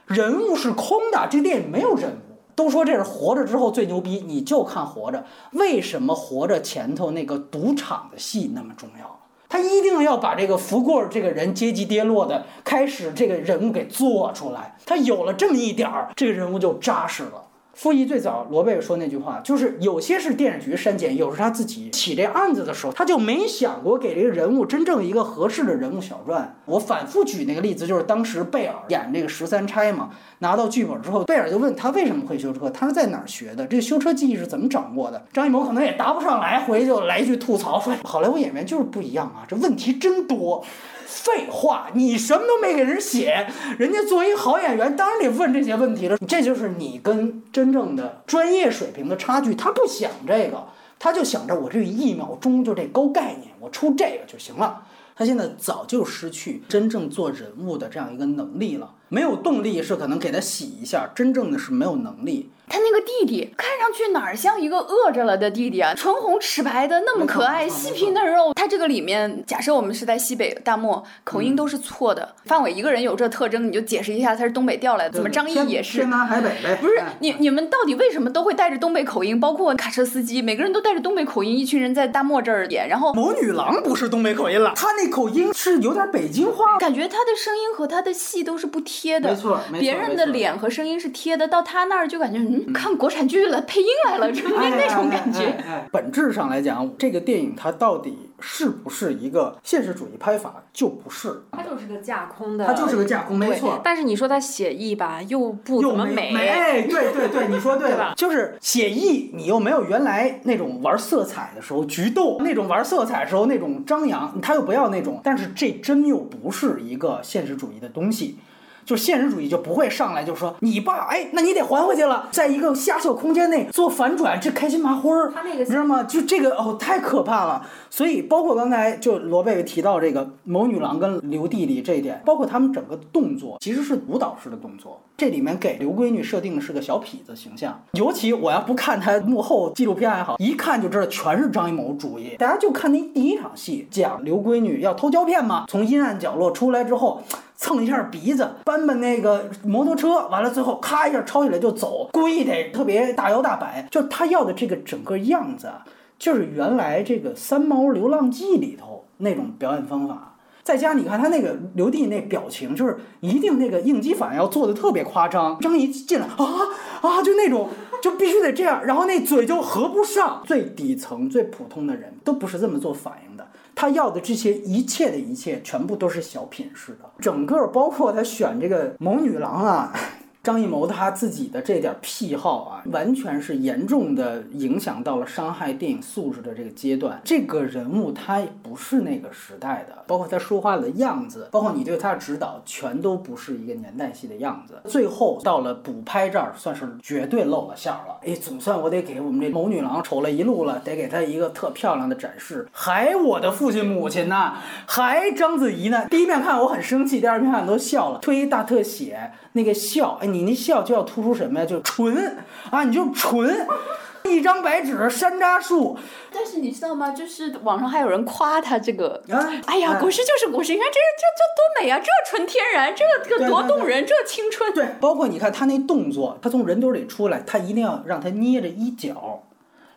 C: 人物是空的，这个电影没有人物。都说这是活着之后最牛逼，你就看活着。为什么活着前头那个赌场的戏那么重要？他一定要把这个福贵这个人阶级跌落的开始这个人物给做出来，他有了这么一点儿，这个人物就扎实了。傅毅最早罗贝说那句话，就是有些是电视局删减，有时他自己起这案子的时候，他就没想过给这个人物真正一个合适的人物小传。我反复举那个例子，就是当时贝尔演这个十三钗嘛，拿到剧本之后，贝尔就问他为什么会修车，他是在哪儿学的，这个修车技艺是怎么掌握的？张艺谋可能也答不上来，回就来一句吐槽说，好莱坞演员就是不一样啊，这问题真多。废话，你什么都没给人写，人家作为一个好演员，当然得问这些问题了。这就是你跟真正的专业水平的差距。他不想这个，他就想着我这一秒钟就这高概念，我出这个就行了。他现在早就失去真正做人物的这样一个能力了，没有动力是可能给他洗一下，真正的是没有能力。
B: 他那个弟弟看上去哪儿像一个饿着了的弟弟啊？唇红齿白的，那么可爱，细皮嫩肉。他这个里面，假设我们是在西北大漠，口音都是错的。范伟一个人有这特征，你就解释一下他是东北调来的。怎么张译也是
C: 天？南海北呗？
B: 不是
C: 哎
B: 你你们到底为什么都会带着东北口音？包括卡车司机，每个人都带着东北口音，一群人在大漠这儿演，然后
C: 某女郎不是东北口音了，她那口音是有点北京话。
B: 感觉她的声音和她的戏都是不贴的。
C: 没错没错
B: 别人的脸和声音是贴的，到他那儿就感觉嗯，看国产剧了，配音来了，就是那那种感觉。
C: 哎哎哎哎本质上来讲，这个电影它到底是不是一个现实主义拍法，就不是，
A: 它就是个架空的，
C: 它就是个架空，没错。
A: 但是你说它写意吧，又不怎么美，
C: 哎对对对，你说对了，就是写意，你又没有原来那种玩色彩的时候菊豆那种玩色彩的时候那种张扬，他又不要那种，但是这真又不是一个现实主义的东西。就现实主义就不会上来就说你爸，哎，那你得还回去了，在一个狭小空间内做反转，这开心麻花儿，
A: 他那个
C: 你知道吗？就这个哦，太可怕了。所以包括刚才就罗贝贝提到这个某女郎跟刘弟弟这一点，包括他们整个动作其实是舞蹈式的动作。这里面给刘闺女设定的是个小痞子形象，尤其我要不看她幕后纪录片还好，一看就知道全是张艺谋主意。大家就看那第一场戏，讲刘闺女要偷胶片嘛，从阴暗角落出来之后。蹭一下鼻子，搬搬那个摩托车，完了最后咔一下抄起来就走，故意得特别大摇大摆，就他要的这个整个样子，就是原来这个《三毛流浪记》里头那种表演方法。再加你看他那个刘弟那表情，就是一定那个应激反应要做的特别夸张。张一进来啊啊，就那种就必须得这样，然后那嘴就合不上。最底层、最普通的人都不是这么做反应的。他要的这些一切的一切，全部都是小品式的。整个包括他选这个某女郎啊，张艺谋他自己的这点癖好啊，完全是严重的影响到了伤害电影素质的这个阶段。这个人物他不是那个时代的，包括他说话的样子，包括你对他的指导，全都不是一个年代戏的样子。最后到了补拍这儿，算是绝对露了馅了。哎，总算我得给我们这某女郎瞅了一路了，得给她一个特漂亮的展示。还我的父亲母亲呢，还章子怡呢。第一遍看我很生气，第二遍看都笑了，推大特写那个笑，哎，你那笑就要突出什么呀？就纯啊，你就纯。一张白纸，山楂树。
B: 但是你知道吗？就是网上还有人夸他这个，
C: 啊
B: 哎呀，果实就是果实，你看这这这多美啊，这纯天然，这个这个多动人，这青春。
C: 对，包括你看他那动作，他从人堆里出来，他一定要让他捏着衣角。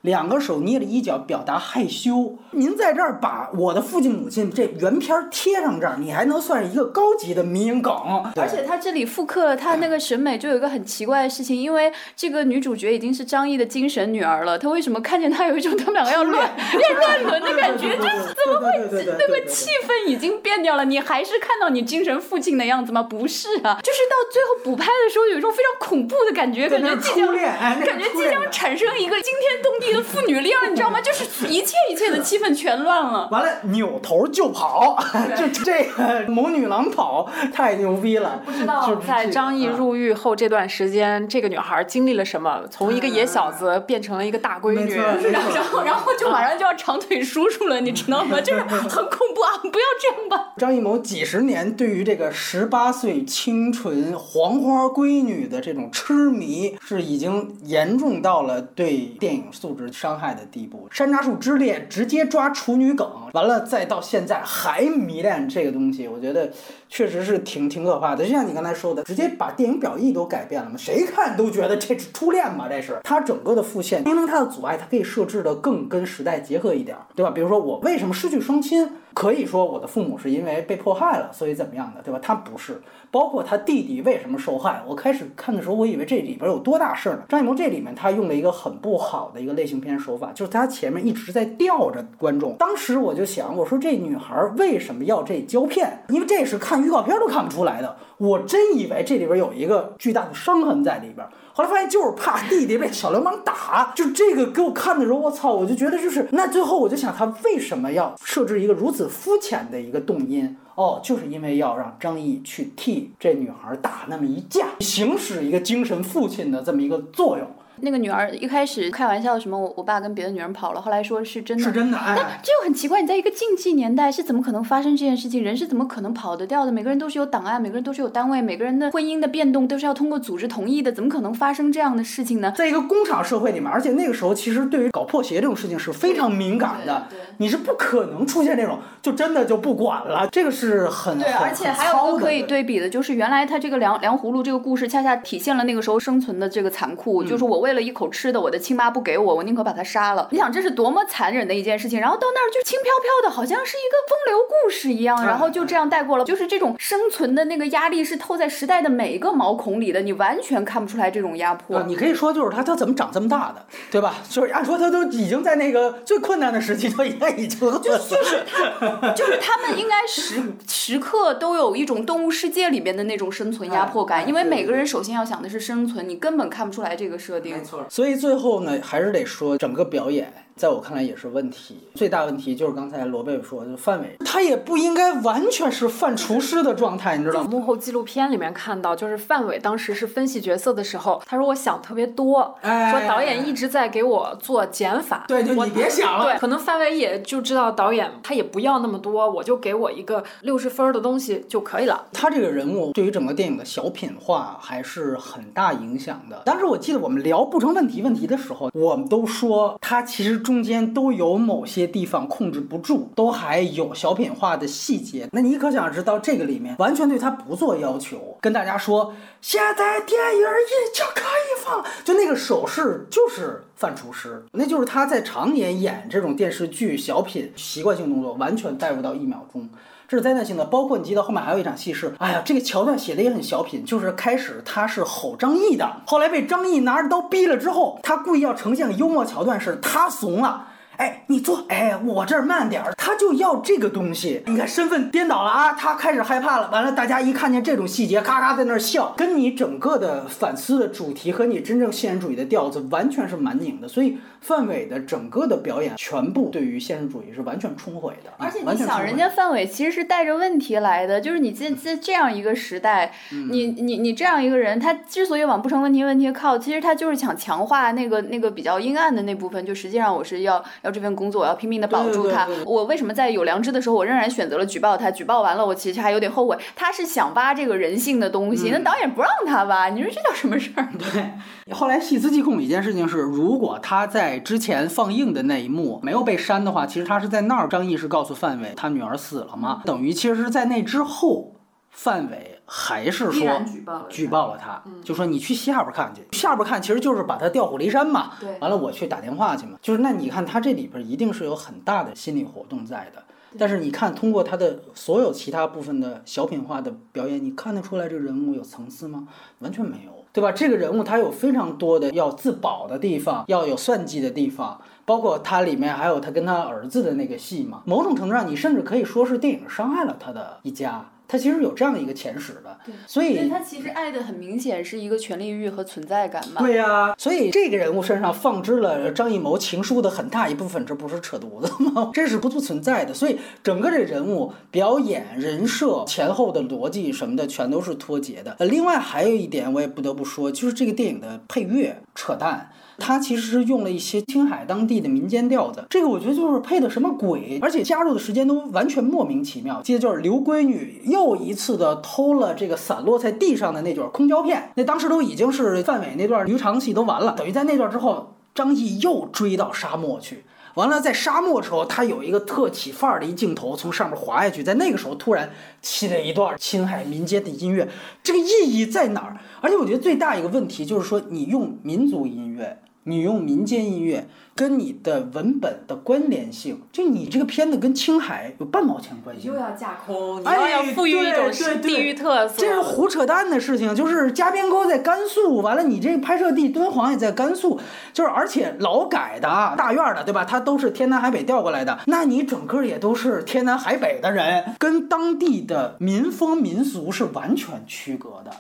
C: 两个手捏着衣角，表达害羞。您在这儿把我的父亲母亲这原片儿贴上这儿，你还能算是一个高级的迷影梗。
B: 而且他这里复刻了他那个审美，就有一个很奇怪的事情，因为这个女主角已经是张译的精神女儿了，她为什么看见她有一种他们两个要乱 要乱伦的感觉？就是怎么会那个气氛已经变掉了？你还是看到你精神父亲的样子吗？不是啊，就是到最后补拍的时候，有一种非常恐怖的感觉，感觉即将感觉即将产生一个惊天动地的父 女恋，你知道吗？就是一切一切的气氛全乱了。
C: 完了，扭头就跑，就这个某女郎跑太牛逼了。
B: 不知道
C: 就是
A: 在张译
C: 啊
A: 入狱后这段时间，这个女孩经历了什么？从一个野小子变成了一个大闺女。
B: 然后，然后就马上就要长腿叔叔了，你知道吗？就是 很恐怖啊！不要这样吧。
C: 张艺谋几十年对于这个十八岁清纯黄花闺女的这种痴迷，是已经严重到了对电影素质伤害的地步。山楂树之恋直接抓处女梗，完了再到现在还迷恋这个东西，我觉得确实是挺挺可怕的。就像你刚才说的，直接把电影表意都改变了嘛，谁看都觉得这是初恋嘛，这是他整个的复现，明明他的阻碍，他可以设置的更跟时代结合一点，对吧？比如说我为什么失去双亲？可以说我的父母是因为被迫害了，所以怎么样的，对吧？他不是，包括他弟弟为什么受害。我开始看的时候，我以为这里边有多大事儿呢？张艺谋这里面他用了一个很不好的一个类型片手法，就是他前面一直在吊着观众。当时我就想，我说这女孩为什么要这胶片？因为这是看预告片都看不出来的。我真以为这里边有一个巨大的伤痕在里边。后来发现就是怕弟弟被小流氓打，就这个给我看的时候，我操，我就觉得就是那最后我就想他为什么要设置一个如此肤浅的一个动因？哦，就是因为要让张译去替这女孩打那么一架，行使一个精神父亲的这么一个作用，
B: 那个女儿一开始开玩笑什么我我爸跟别的女人跑了，后来说是真的。
C: 是真的
B: 但
C: 哎。
B: 这又很奇怪，你在一个禁忌年代是怎么可能发生这件事情？人是怎么可能跑得掉的？每个人都是有档案，每个人都是有单位，每个人的婚姻的变动都是要通过组织同意的，怎么可能发生这样的事情呢？
C: 在一个工厂社会里面，而且那个时候其实对于搞破鞋这种事情是非常敏感的
B: 对对，
C: 你是不可能出现这种就真的就不管了，这个是很
B: 对，
C: 很
B: 而且还有一个可以对比的，就是原来他这个梁梁葫芦这个故事，恰恰体现了那个时候生存的这个残酷，就是我为了一口吃的，我的亲妈不给我，我宁可把他杀了。你想这是多么残忍的一件事情，然后到那儿就轻飘飘的，好像是一个风流故事一样，然后就这样带过了。就是这种生存的那个压力是透在时代的每一个毛孔里的，你完全看不出来这种压迫。
C: 啊，你可以说就是他，他怎么长这么大的，对吧？就是按说他都已经在那个最困难的时期，他应该已经就 就是他。
B: 就是他们应该时时刻都有一种动物世界里面的那种生存压迫感，因为每个人首先要想的是生存，你根本看不出来这个设定。
C: 所以最后呢，还是得说整个表演。在我看来也是问题，最大问题就是刚才罗贝说的范伟，他也不应该完全是范厨师的状态，你知道吗？
A: 幕后纪录片里面看到，就是范伟当时是分析角色的时候，他说我想特别多，
C: 哎
A: 说导演一直在给我做减法。
C: 对就
A: 我
C: 你别想了
A: 对，可能范伟也就知道导演他也不要那么多，我就给我一个六十分的东西就可以了。
C: 他这个人物对于整个电影的小品化还是很大影响的。当时我记得我们聊不成问题问题的时候，我们都说他其实中间都有某些地方控制不住，都还有小品化的细节。那你可想而知，到这个里面完全对他不做要求，跟大家说现在电影已经可以放，就那个手势就是范厨师，那就是他在常年演这种电视剧小品习惯性动作，完全带入到一秒钟。这是灾难性的，包括你记得后面还有一场戏是，哎呀，这个桥段写的也很小品，就是开始他是吼张译的，后来被张译拿着刀逼了之后，他故意要呈现幽默桥段是他怂了。哎，你坐，哎，我这儿慢点儿，他就要这个东西。你看身份颠倒了啊，他开始害怕了。完了，大家一看见这种细节，咔咔在那儿笑，跟你整个的反思的主题和你真正现实主义的调子完全是蛮拧的。所以范伟的整个的表演全部对于现实主义是完全冲毁的。
B: 而且你想，人家范伟其实是带着问题来的，就是你在在这样一个时代，
C: 嗯
B: 你你你这样一个人，他之所以往不成问题问题靠，其实他就是想强化那个那个比较阴暗的那部分，就实际上我是要要这份工作，我要拼命的保住它
C: 对对对。
B: 我为什么在有良知的时候，我仍然选择了举报他？举报完了，我其实还有点后悔。他是想挖这个人性的东西，那
C: 嗯
B: 导演不让他挖，你说这叫什么事儿？
C: 对，后来细思极恐一件事情是，如果他在之前放映的那一幕没有被删的话，其实他是在那儿张译是告诉范伟他女儿死了嘛，等于其实是在那之后，范伟还是说
B: 举报了
C: 举报了他，就说你去下边看去，下边看其实就是把他调虎离山嘛。
B: 对
C: 完了我去打电话去嘛，就是那你看他这里边一定是有很大的心理活动在的。但是你看，通过他的所有其他部分的小品化的表演，你看得出来这个人物有层次吗？完全没有，对吧？这个人物他有非常多的要自保的地方，要有算计的地方，包括他里面还有他跟他儿子的那个戏嘛。某种程度上，你甚至可以说是电影伤害了他的一家，他其实有这样一个前史的。所以
B: 他其实爱的很明显是一个权力欲和存在感嘛。
C: 对呀、所以这个人物身上放置了张艺谋情书的很大一部分，这不是扯犊子吗？这是不不存在的。所以整个这人物表演、人设、前后的逻辑什么的，全都是脱节的。呃，另外还有一点，我也不得不说，就是这个电影的配乐扯淡。它其实是用了一些青海当地的民间调子，这个我觉得就是配的什么鬼，而且加入的时间都完全莫名其妙。接着就是刘闺女又一次的偷了这个散落在地上的那卷空胶片，那当时都已经是范伟那段驴肠戏都完了，等于在那段之后，张译又追到沙漠去。完了，在沙漠的时候，他有一个特起范儿的一镜头，从上面滑下去，在那个时候突然起了一段青海民间的音乐，这个意义在哪儿？而且我觉得最大一个问题就是说，你用民族音乐，你用民间音乐，跟你的文本的关联性，就你这个片子跟青海有半毛钱关系又？
A: 要架空，你
C: 哎
A: 要要赋予一种
C: 对对对
A: 地域特色，
C: 这是胡扯淡的事情，就是加边沟在甘肃，完了你这拍摄地敦煌也在甘肃，就是而且劳改的啊，大院儿的对吧？他都是天南海北调过来的，那你整个也都是天南海北的人，跟当地的民风民俗是完全区隔的。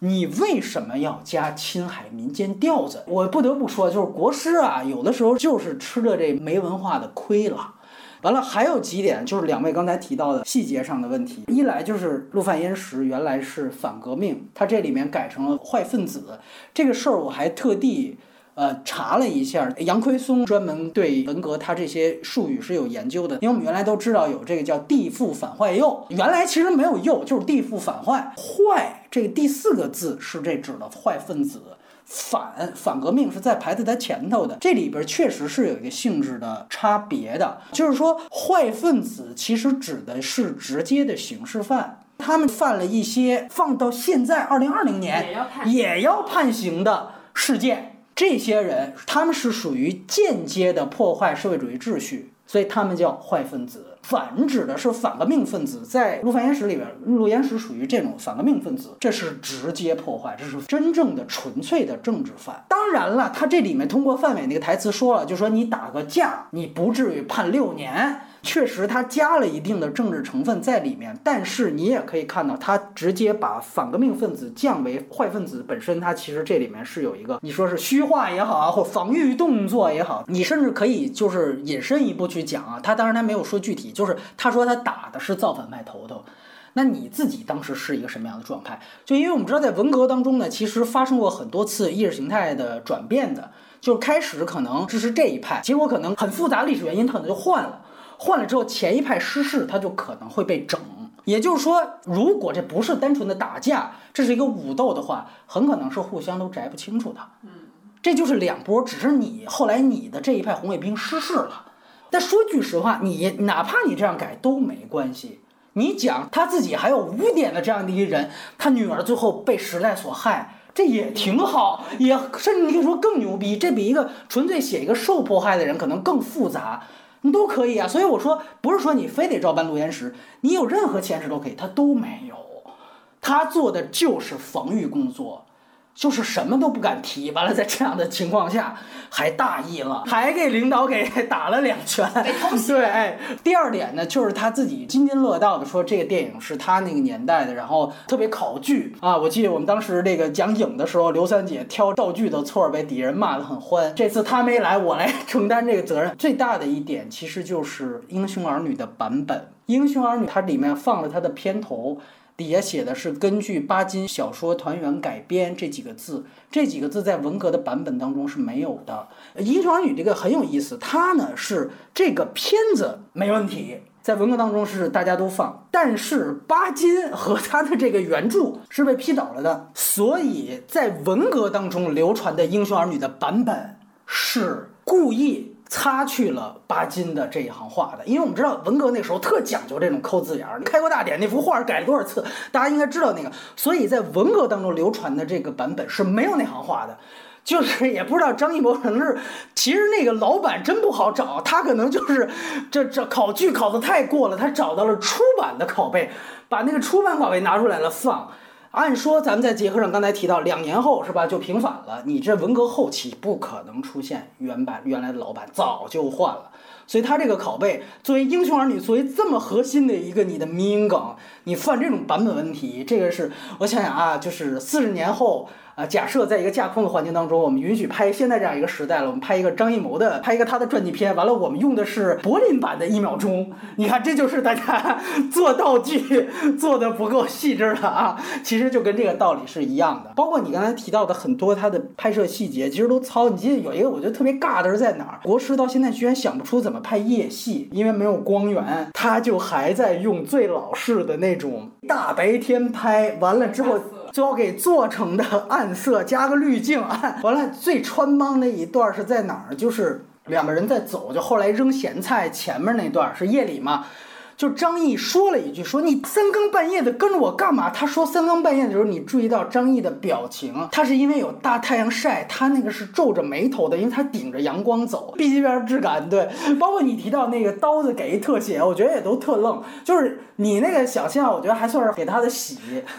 C: 你为什么要加青海民间调子？我不得不说，就是国师啊，有的时候就是吃了这没文化的亏了。完了，还有几点就是两位刚才提到的细节上的问题。一来就是陆犯焉识原来是反革命，他这里面改成了坏分子，这个事儿我还特地。呃，查了一下，杨奎松专门对文革他这些术语是有研究的，因为我们原来都知道有这个叫地富反坏右，原来其实没有右，就是地富反坏。坏这个第四个字是这指的坏分子，反反革命是在排在它前头的，这里边确实是有一个性质的差别的，就是说坏分子其实指的是直接的刑事犯。他们犯了一些放到现在二零二零年
A: 也要判
C: 也要判刑的事件，这些人他们是属于间接的破坏社会主义秩序，所以他们叫坏分子。反指的是反革命分子，在陆犯焉识里边，陆焉识属于这种反革命分子，这是直接破坏，这是真正的纯粹的政治犯。当然了，他这里面通过范伟那个台词说了，就说你打个架，你不至于判六年。确实，他加了一定的政治成分在里面，但是你也可以看到，他直接把反革命分子降为坏分子本身，他其实这里面是有一个，你说是虚化也好啊，或防御动作也好，你甚至可以就是引申一步去讲啊，他当然他没有说具体，就是他说他打的是造反派头头。那你自己当时是一个什么样的状态？就因为我们知道，在文革当中呢，其实发生过很多次意识形态的转变的，就是开始可能支持这一派，结果可能很复杂历史原因，它可能就换了。换了之后，前一派失势，他就可能会被整。也就是说，如果这不是单纯的打架，这是一个武斗的话，很可能是互相都摘不清楚的。嗯，这就是两波，只是你后来你的这一派红卫兵失势了。但说句实话，你哪怕你这样改都没关系。你讲他自己还有污点的这样的一个人，他女儿最后被时代所害，这也挺好，也甚至你可以说更牛逼，这比一个纯粹写一个受迫害的人可能更复杂。你都可以啊，所以我说不是说你非得照搬陆岩石，你有任何前世都可以，他都没有，他做的就是防御工作，就是什么都不敢提。完了，在这样的情况下，还大意了，还给领导给打了两拳。对，哎，第二点呢，就是他自己津津乐道的说这个电影是他那个年代的，然后特别考据啊。我记得我们当时这个讲影的时候，刘三姐挑道具的错被底下人骂得很欢。这次他没来，我来承担这个责任。最大的一点其实就是《英雄儿女》的版本，《英雄儿女》它里面放了它的片头。底下写的是根据巴金小说《团圆》改编这几个字，这几个字在文革的版本当中是没有的。《英雄儿女》这个很有意思，它呢是这个片子没问题，在文革当中是大家都放，但是巴金和他的这个原著是被批倒了的，所以在文革当中流传的《英雄儿女》的版本是故意。擦去了巴金的这一行话的，因为我们知道文革那时候特讲究这种抠字眼儿。开国大典那幅画改了多少次，大家应该知道那个。所以在文革当中流传的这个版本是没有那行话的，就是也不知道张艺谋可能是，其实那个老板真不好找，他可能就是这这考据考的太过了，他找到了出版的拷贝，把那个出版拷贝拿出来了放。按说咱们在结合上刚才提到两年后是吧就平反了，你这文革后期不可能出现原版原来的老板早就换了，所以他这个拷贝作为英雄儿女作为这么核心的一个你的民营梗，你犯这种版本问题，这个是我想想啊，就是四十年后。啊，假设在一个架空的环境当中，我们允许拍现在这样一个时代了，我们拍一个张艺谋的，拍一个他的传记片，完了我们用的是柏林版的一秒钟，你看这就是大家 做道具做的不够细致了啊，其实就跟这个道理是一样的。包括你刚才提到的很多他的拍摄细节，其实都糙。你记得有一个我觉得特别尬的是在哪儿？国师到现在居然想不出怎么拍夜戏，因为没有光源，他就还在用最老式的那种大白天拍，完了之后。最后给做成的暗色加个滤镜，暗 完了最穿帮那一段是在哪儿？就是两个人在走，就后来扔咸菜前面那段是夜里嘛。就张译说了一句，说你三更半夜的跟着我干嘛？他说三更半夜的时候，你注意到张译的表情，他是因为有大太阳晒，他那个是皱着眉头的，因为他顶着阳光走。B 级边质感，对，包括你提到那个刀子给一特写，我觉得也都特愣。就是你那个想象，我觉得还算是给他的喜，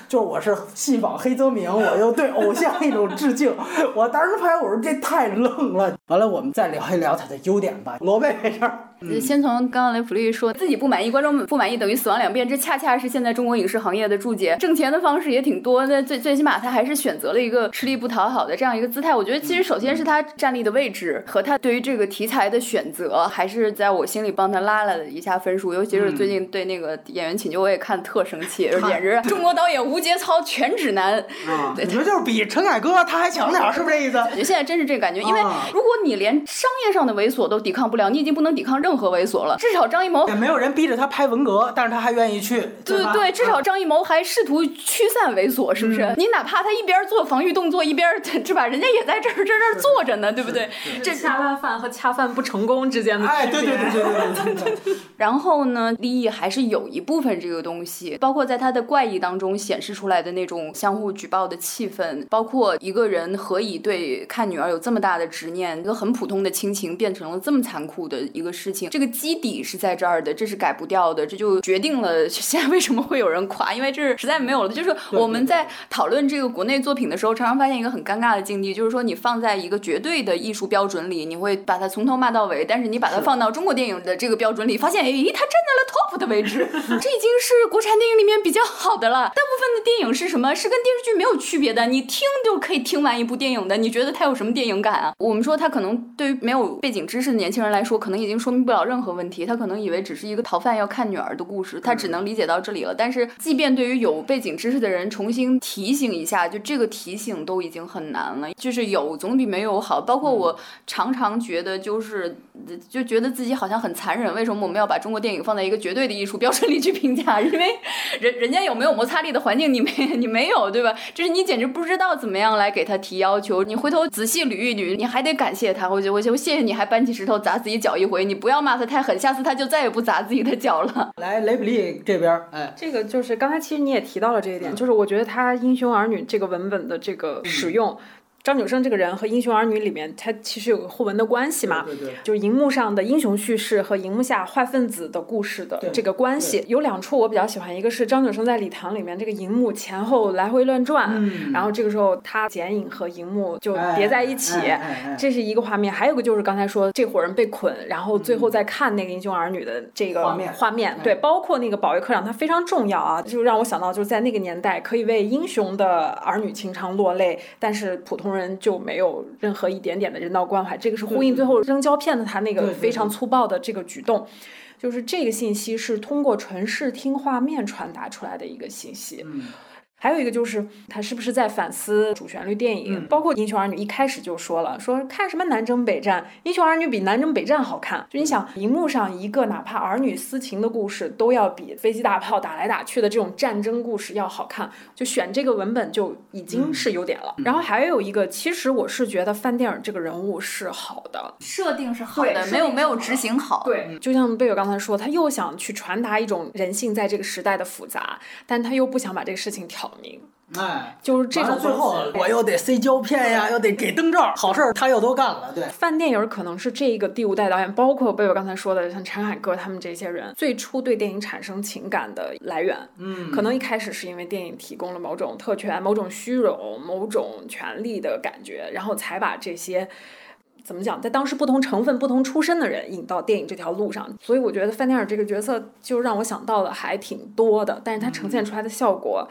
C: 就是我是戏仿黑泽明，我又对偶像一种致敬。我当时拍，我说这太愣了。完了，我们再聊一聊他的优点吧。罗贝这儿。
B: 先从刚刚雷普利说自己不满意，观众不满意等于死亡两遍，这恰恰是现在中国影视行业的注解。挣钱的方式也挺多，那最 最起码他还是选择了一个吃力不讨好的这样一个姿态。我觉得其实首先是他站立的位置和他对于这个题材的选择，还是在我心里帮他拉了一下分数。尤其是最近对那个演员请求，我也看特生气，简直 中国导演无节操全指南。
C: 你说就是比陈凯歌他还强点，是不是这意思？
B: 现在真是这感觉，因为如果你连商业上的猥琐都抵抗不了，你已经不能抵抗任。任何猥琐了，至少张艺谋
C: 也没有人逼着他拍文革，但是他还愿意去。
B: 对对，至少张艺谋还试图驱散猥琐，是不是？你哪怕他一边做防御动作，一边是吧？人家也在这儿这这坐着呢，对不对？
A: 这恰饭饭和恰饭不成功之间的
C: 区别。对对对对对对。
B: 然后呢，利益还是有一部分这个东西，包括在他的怪异当中显示出来的那种相互举报的气氛，包括一个人何以对看女儿有这么大的执念，一个很普通的亲情变成了这么残酷的一个事情。这个基底是在这儿的，这是改不掉的，这就决定了 现在为什么会有人夸，因为这是实在没有了。就是我们在讨论这个国内作品的时候，常常发现一个很尴尬的境地，就是说你放在一个绝对的艺术标准里，你会把它从头骂到尾；但是你把它放到中国电影的这个标准里，发现，哎，它站在了 top 的位置，这已经是国产电影里面比较好的了。大部分的电影是什么？是跟电视剧没有区别的，你听就可以听完一部电影的。你觉得它有什么电影感啊？我们说它可能对于没有背景知识的年轻人来说，可能已经说明不了任何。问题，他可能以为只是一个逃犯要看女儿的故事，他只能理解到这里了。但是，即便对于有背景知识的人重新提醒一下，就这个提醒都已经很难了。就是有总比没有好。包括我常常觉得，就是就觉得自己好像很残忍。为什么我们要把中国电影放在一个绝对的艺术标准里去评价？因为人人家有没有摩擦力的环境，你没你没有，对吧？就是你简直不知道怎么样来给他提要求。你回头仔细捋一捋，你还得感谢他。我就我就谢谢你还搬起石头砸自己脚一回。你不要骂他。太狠，下次他就再也不砸自己的脚了。
C: 来，雷普利这边，哎，
A: 这个就是刚才其实你也提到了这一点，就是我觉得他《英雄儿女》这个文本的这个使用。张九生这个人和《英雄儿女》里面他其实有个互文的关系嘛，
C: 对对，
A: 就是荧幕上的英雄叙事和荧幕下坏分子的故事的这个关系。有两处我比较喜欢，一个是张九生在礼堂里面这个荧幕前后来回乱转，
C: 嗯。
A: 然后这个时候他剪影和荧幕就叠在一起。
C: 哎哎哎哎。
A: 这是一个画面，还有个就是刚才说这伙人被捆，然后最后再看那个英雄儿女的这个
C: 画面。
A: 画面，
C: 哎。
A: 对，包括那个保卫科长，他非常重要啊，就让我想到就是在那个年代可以为英雄的儿女情长落泪，但是普通人就没有任何一点点的人道关怀，这个是呼应最后扔胶片的他那个非常粗暴的这个举动。就是这个信息是通过纯视听画面传达出来的一个信息，
C: 嗯
A: 还有一个就是他是不是在反思主旋律电影，
C: 嗯
A: 包括《英雄儿女》一开始就说了，说看什么南征北战，《英雄儿女》比南征北战好看。就你想，荧幕上一个哪怕儿女私情的故事，都要比飞机大炮打来打去的这种战争故事要好看。就选这个文本就已经是优点了。然后还有一个，其实我是觉得范电影这个人物是好的，
B: 设定是好的，没有没有执行好。
A: 对，就像贝尔刚才说，他又想去传达一种人性在这个时代的复杂，但他又不想把这个事情挑明。
C: 哎，
A: 就是这种
C: 最后我又得塞胶片呀，又得给灯罩，好事儿他又都干了，对。
A: 范电影可能是这个第五代导演，包括贝贝刚才说的像陈凯歌他们这些人，最初对电影产生情感的来源。
C: 嗯
A: 可能一开始是因为电影提供了某种特权、某种虚荣、某种权利的感觉，然后才把这些。怎么讲，在当时不同成分、不同出身的人引到电影这条路上，所以我觉得范电影这个角色就让我想到的还挺多的，但是它呈现出来的效果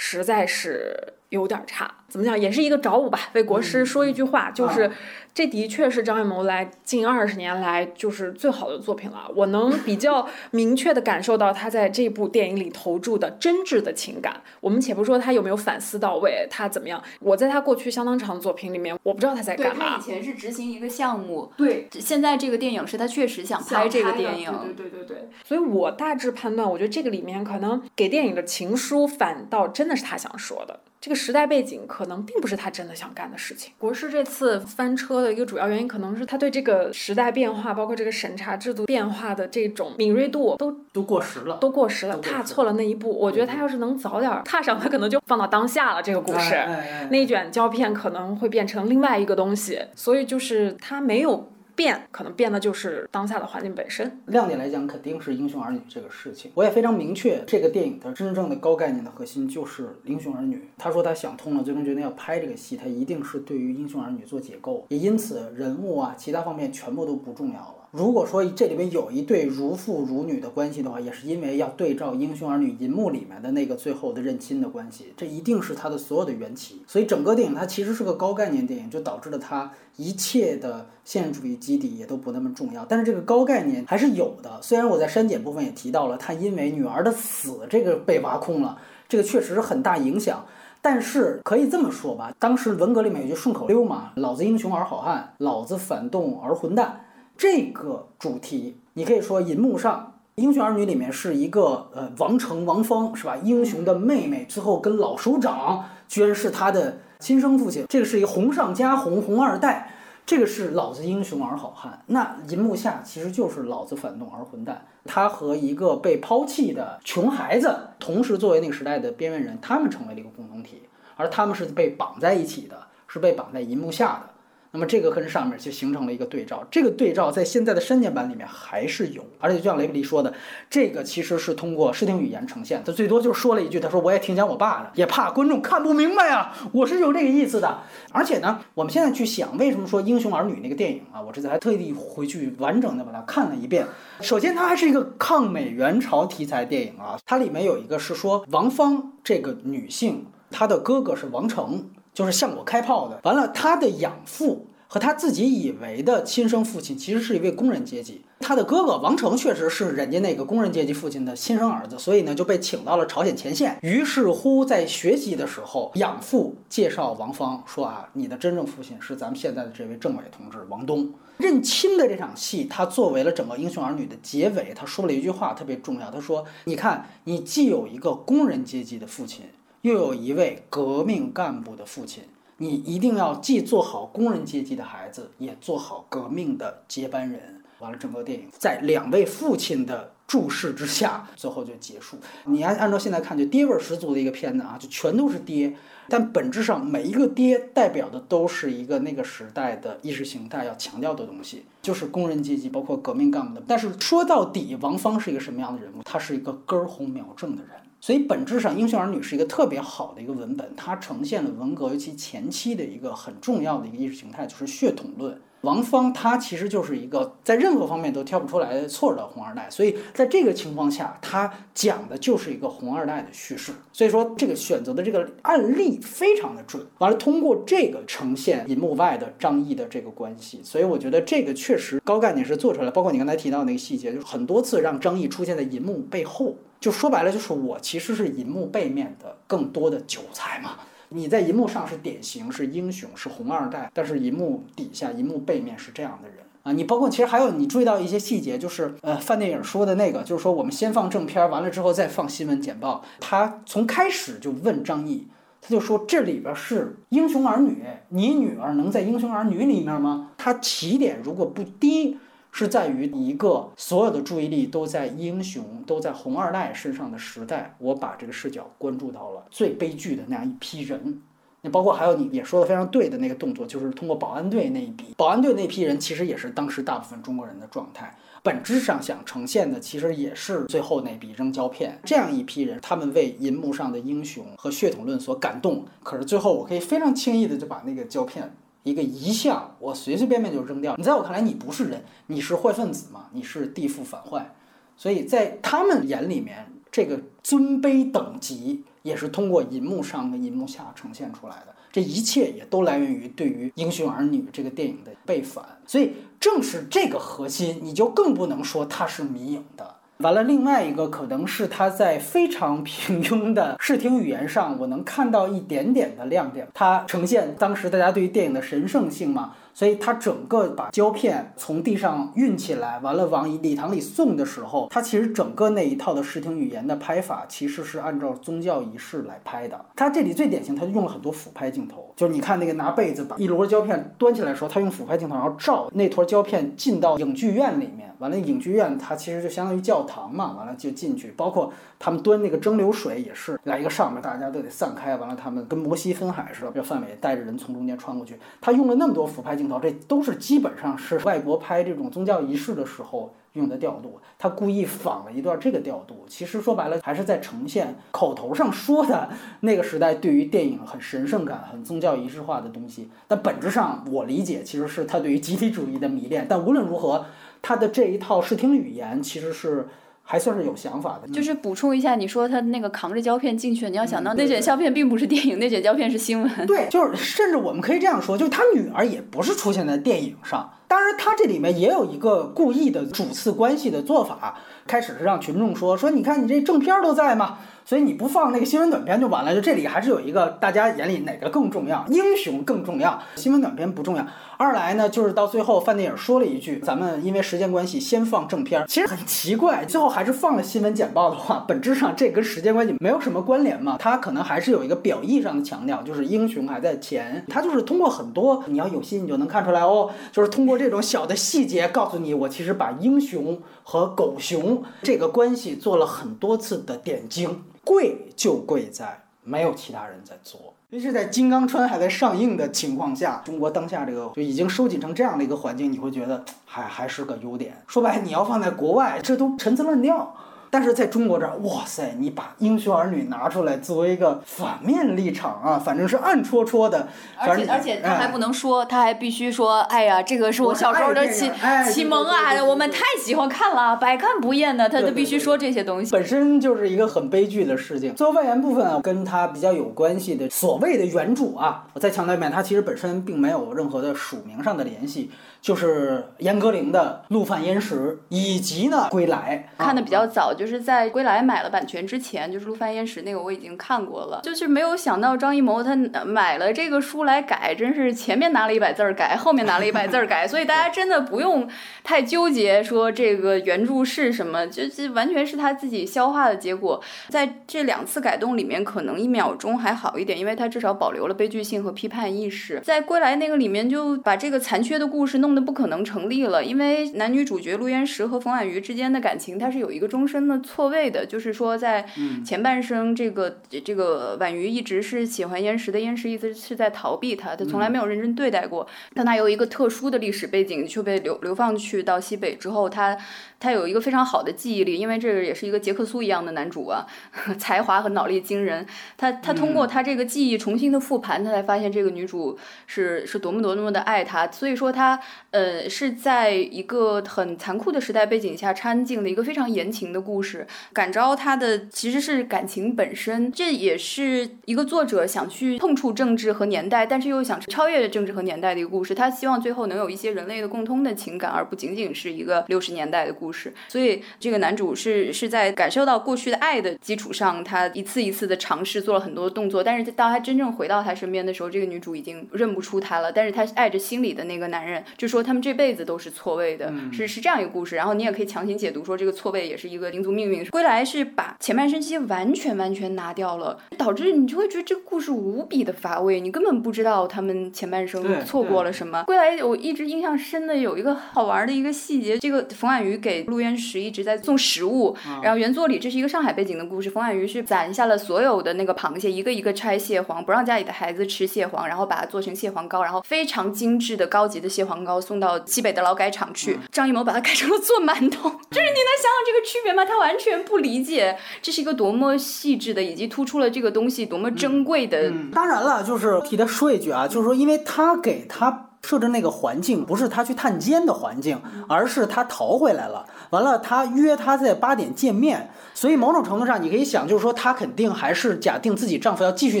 A: 实在是有点差。怎么讲，也是一个找补吧。为国师说一句话，就是这的确是张艺谋来近二十年来就是最好的作品了。我能比较 明确的感受到他在这部电影里投注的真挚的情感。我们且不说他有没有反思到位，他怎么样，我在他过去相当长的作品里面，我不知道他在干嘛
B: 他以。前是执行一个项目，
A: 对，
B: 现在这个电影是他确实想拍这个电影。
A: 对对对对。所以我大致判断，我觉得这个里面可能给电影的情书，反倒真的是他想说的。这个时代背景可能并不是他真的想干的事情。国师这次翻车的一个主要原因，可能是他对这个时代变化，包括这个审查制度变化的这种敏锐度都
C: 都过时了，
A: 都过时了，踏错了那一步。我觉得他要是能早点踏上，他可能就放到当下了。这个故事，
C: 哎哎哎
A: 那一卷胶片可能会变成另外一个东西，所以就是他没有变，可能变的就是当下的环境本身。
C: 亮点来讲，肯定是《英雄儿女》这个事情。我也非常明确，这个电影的真正的高概念的核心就是《英雄儿女》。他说他想通了，最终决定要拍这个戏，他一定是对于《英雄儿女》做解构，也因此人物啊，其他方面全部都不重要了。如果说这里面有一对如父如女的关系的话，也是因为要对照《英雄儿女》银幕里面的那个最后的认亲的关系，这一定是他的所有的缘起。所以整个电影它其实是个高概念电影，就导致了它一切的现实主义基底也都不那么重要。但是这个高概念还是有的，虽然我在删减部分也提到了，他因为女儿的死这个被挖空了，这个确实是很大影响。但是可以这么说吧，当时文革里面有句顺口溜嘛，“老子英雄儿好汉，老子反动儿混蛋”。这个主题，你可以说银幕上《英雄儿女》里面是一个呃王成王芳是吧？英雄的妹妹，最后跟老首长居然是他的亲生父亲，这个是一个红上加红红二代，这个是老子英雄儿好汉。那银幕下其实就是老子反动儿混蛋，他和一个被抛弃的穷孩子，同时作为那个时代的边缘人，他们成为了一个共同体，而他们是被绑在一起的，是被绑在银幕下的。那么这个跟上面就形成了一个对照，这个对照在现在的删减版里面还是有，而且就像雷布利说的，这个其实是通过视听语言呈现，他最多就说了一句，他说我也挺想我爸的，也怕观众看不明白呀，我是有这个意思的。而且呢，我们现在去想，为什么说《英雄儿女》那个电影啊，我这次还特地回去完整的把它看了一遍。首先，它还是一个抗美援朝题材电影啊，它里面有一个是说王芳这个女性，她的哥哥是王成。就是向我开炮的。完了，他的养父和他自己以为的亲生父亲，其实是一位工人阶级。他的哥哥王成确实是人家那个工人阶级父亲的亲生儿子，所以呢就被请到了朝鲜前线。于是乎，在学习的时候，养父介绍王芳说啊，你的真正父亲是咱们现在的这位政委同志王东。认亲的这场戏，他作为了整个《英雄儿女》的结尾，他说了一句话特别重要。他说：“你看，你既有一个工人阶级的父亲。”又有一位革命干部的父亲，你一定要既做好工人阶级的孩子，也做好革命的接班人。完了，整个电影在两位父亲的注视之下，最后就结束。你按按照现在看，就爹味儿十足的一个片子啊，就全都是爹。但本质上，每一个爹代表的都是一个那个时代的意识形态要强调的东西，就是工人阶级，包括革命干部的。但是说到底，王芳是一个什么样的人物？他是一个根红苗正的人。所以本质上，《英雄儿女》是一个特别好的一个文本，它呈现了文革尤其前期的一个很重要的一个意识形态，就是血统论。王芳他其实就是一个在任何方面都挑不出来错的红二代，所以在这个情况下，他讲的就是一个红二代的叙事。所以说，这个选择的这个案例非常的准。完了，通过这个呈现银幕外的张译的这个关系，所以我觉得这个确实高概念是做出来。包括你刚才提到那个细节，就是很多次让张译出现在银幕背后。就说白了，就是我其实是银幕背面的更多的韭菜嘛。你在银幕上是典型，是英雄，是红二代，但是银幕底下、银幕背面是这样的人啊。你包括其实还有你注意到一些细节，就是呃范电影说的那个，就是说我们先放正片，完了之后再放新闻简报。他从开始就问张译，他就说这里边是英雄儿女，你女儿能在英雄儿女里面吗？他起点如果不低。是在于一个所有的注意力都在英雄、都在红二代身上的时代，我把这个视角关注到了最悲剧的那样一批人。那包括还有你也说的非常对的那个动作，就是通过保安队那一笔，保安队那批人其实也是当时大部分中国人的状态。本质上想呈现的其实也是最后那笔扔胶片，这样一批人，他们为银幕上的英雄和血统论所感动。可是最后我可以非常轻易的就把那个胶片。一个遗像，我随随便便就扔掉。你在我看来，你不是人，你是坏分子嘛？你是地富反坏，所以在他们眼里面，这个尊卑等级也是通过银幕上跟银幕下呈现出来的。这一切也都来源于对于《英雄儿女》这个电影的背反。所以正是这个核心，你就更不能说它是迷影的。完了，另外一个可能是他在非常平庸的视听语言上，我能看到一点点的亮点。它呈现当时大家对于电影的神圣性嘛。所以他整个把胶片从地上运起来，完了往礼堂里送的时候，他其实整个那一套的视听语言的拍法其实是按照宗教仪式来拍的。他这里最典型，他就用了很多俯拍镜头，就是你看那个拿被子把一摞胶片端起来的时候，他用俯拍镜头，然后照那坨胶片进到影剧院里面，完了影剧院它其实就相当于教堂嘛，完了就进去，包括他们端那个蒸馏水也是来一个上面，大家都得散开，完了他们跟摩西分海似的，这范伟带着人从中间穿过去，他用了那么多俯拍镜。这都是基本上是外国拍这种宗教仪式的时候用的调度，他故意仿了一段这个调度。其实说白了，还是在呈现口头上说的那个时代对于电影很神圣感、很宗教仪式化的东西。但本质上，我理解其实是他对于集体主义的迷恋。但无论如何，他的这一套视听语言其实是。还算是有想法的，
B: 就是补充一下，你说他那个扛着胶片进去，你要想到那卷胶片并不是电影，那卷胶片是新闻。
C: 对，就是甚至我们可以这样说，就是他女儿也不是出现在电影上。当然，他这里面也有一个故意的主次关系的做法。开始是让群众说说，你看你这正片都在吗？所以你不放那个新闻短片就完了。就这里还是有一个大家眼里哪个更重要？英雄更重要，新闻短片不重要。二来呢，就是到最后范电影说了一句：“咱们因为时间关系先放正片。”其实很奇怪，最后还是放了新闻简报的话，本质上这跟时间关系没有什么关联嘛。他可能还是有一个表意上的强调，就是英雄还在前。他就是通过很多你要有心，你就能看出来哦。就是通过这种小的细节告诉你，我其实把英雄和狗熊这个关系做了很多次的点睛。贵就贵在没有其他人在做，尤其是在《金刚川》还在上映的情况下，中国当下这个就已经收紧成这样的一个环境，你会觉得还还是个优点。说白，你要放在国外，这都陈词滥调。但是在中国这儿，哇塞，你把英雄儿女拿出来作为一个反面立场啊，反正是暗戳戳的。
B: 而且而且他还不能说，他还必须说，哎呀，这个是我小时候的启启蒙啊，我们太喜欢看了，百看不厌的，他就必须说这些东西。
C: 本身就是一个很悲剧的事情。最后外延部分啊跟他比较有关系的所谓的原著啊，我再强调一遍，他其实本身并没有任何的署名上的联系。就是严歌苓的《陆犯焉识》，以及呢《归来》，
B: 看的比较早，就是在《归来》买了版权之前，就是《陆犯焉识》那个我已经看过了。就是没有想到张艺谋他买了这个书来改，真是前面拿了一百字儿改，后面拿了一百字儿改，所以大家真的不用太纠结说这个原著是什么，就这完全是他自己消化的结果。在这两次改动里面，可能一秒钟还好一点，因为他至少保留了悲剧性和批判意识。在《归来》那个里面，就把这个残缺的故事弄。的不可能成立了，因为男女主角陆焉识和冯婉瑜之间的感情，它是有一个终身的错位的，就是说在前半生，这个这个婉瑜一直是喜欢焉识的，焉识一直是在逃避他，他从来没有认真对待过。但他有一个特殊的历史背景，却被流流放去到西北之后，他他有一个非常好的记忆力，因为这个也是一个杰克苏一样的男主啊，才华和脑力惊人。他他通过他这个记忆重新的复盘，他才发现这个女主是是多么多么的爱他。所以说他呃是在一个很残酷的时代背景下掺进了一个非常言情的故事，感召他的其实是感情本身。这也是一个作者想去碰触政治和年代，但是又想超越政治和年代的一个故事。他希望最后能有一些人类的共通的情感，而不仅仅是一个六十年代的故事。所以这个男主是是在感受到过去的爱的基础上，他一次一次的尝试做了很多动作。但是当他真正回到他身边的时候，这个女主已经认不出他了。但是他爱着心里的那个男人，就说他们这辈子都是错位的，是是这样一个故事。然后你也可以强行解读说这个错位也是一个民族命运。归来是把前半生期完全完全拿掉了，导致你就会觉得这个故事无比的乏味，你根本不知道他们前半生错过了什么。归来我一直印象深的有一个好玩的一个细节，这个冯婉瑜给陆渊石一直在送食物，然后原作里这是一个上海背景的故事，冯婉瑜是攒下了所有的那个螃蟹，一个一个拆蟹黄，不让家里的孩子吃蟹黄，然后把它做成蟹黄糕，然后非常精致的高级的蟹黄糕送到西北的劳改场去。张艺谋把它改成了做馒头，就是你能想想这个区别吗？他完全不理解这是一个多么细致的，以及突出了这个东西多么珍贵的。
C: 当然了，就是替他说一句啊，就是说，因为他给他。设置那个环境不是他去探监的环境，而是他逃回来了。完了，他约他在八点见面，所以某种程度上你可以想，就是说他肯定还是假定自己丈夫要继续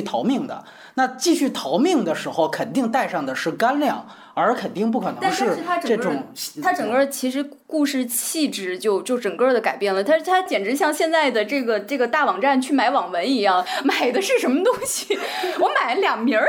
C: 逃命的。那继续逃命的时候，肯定带上的是干粮。而肯定不可能
B: 是
C: 这种，
B: 他整个其实故事气质就就整个的改变了，他他简直像现在的这个这个大网站去买网文一样，买的是什么东西？我买了两名儿，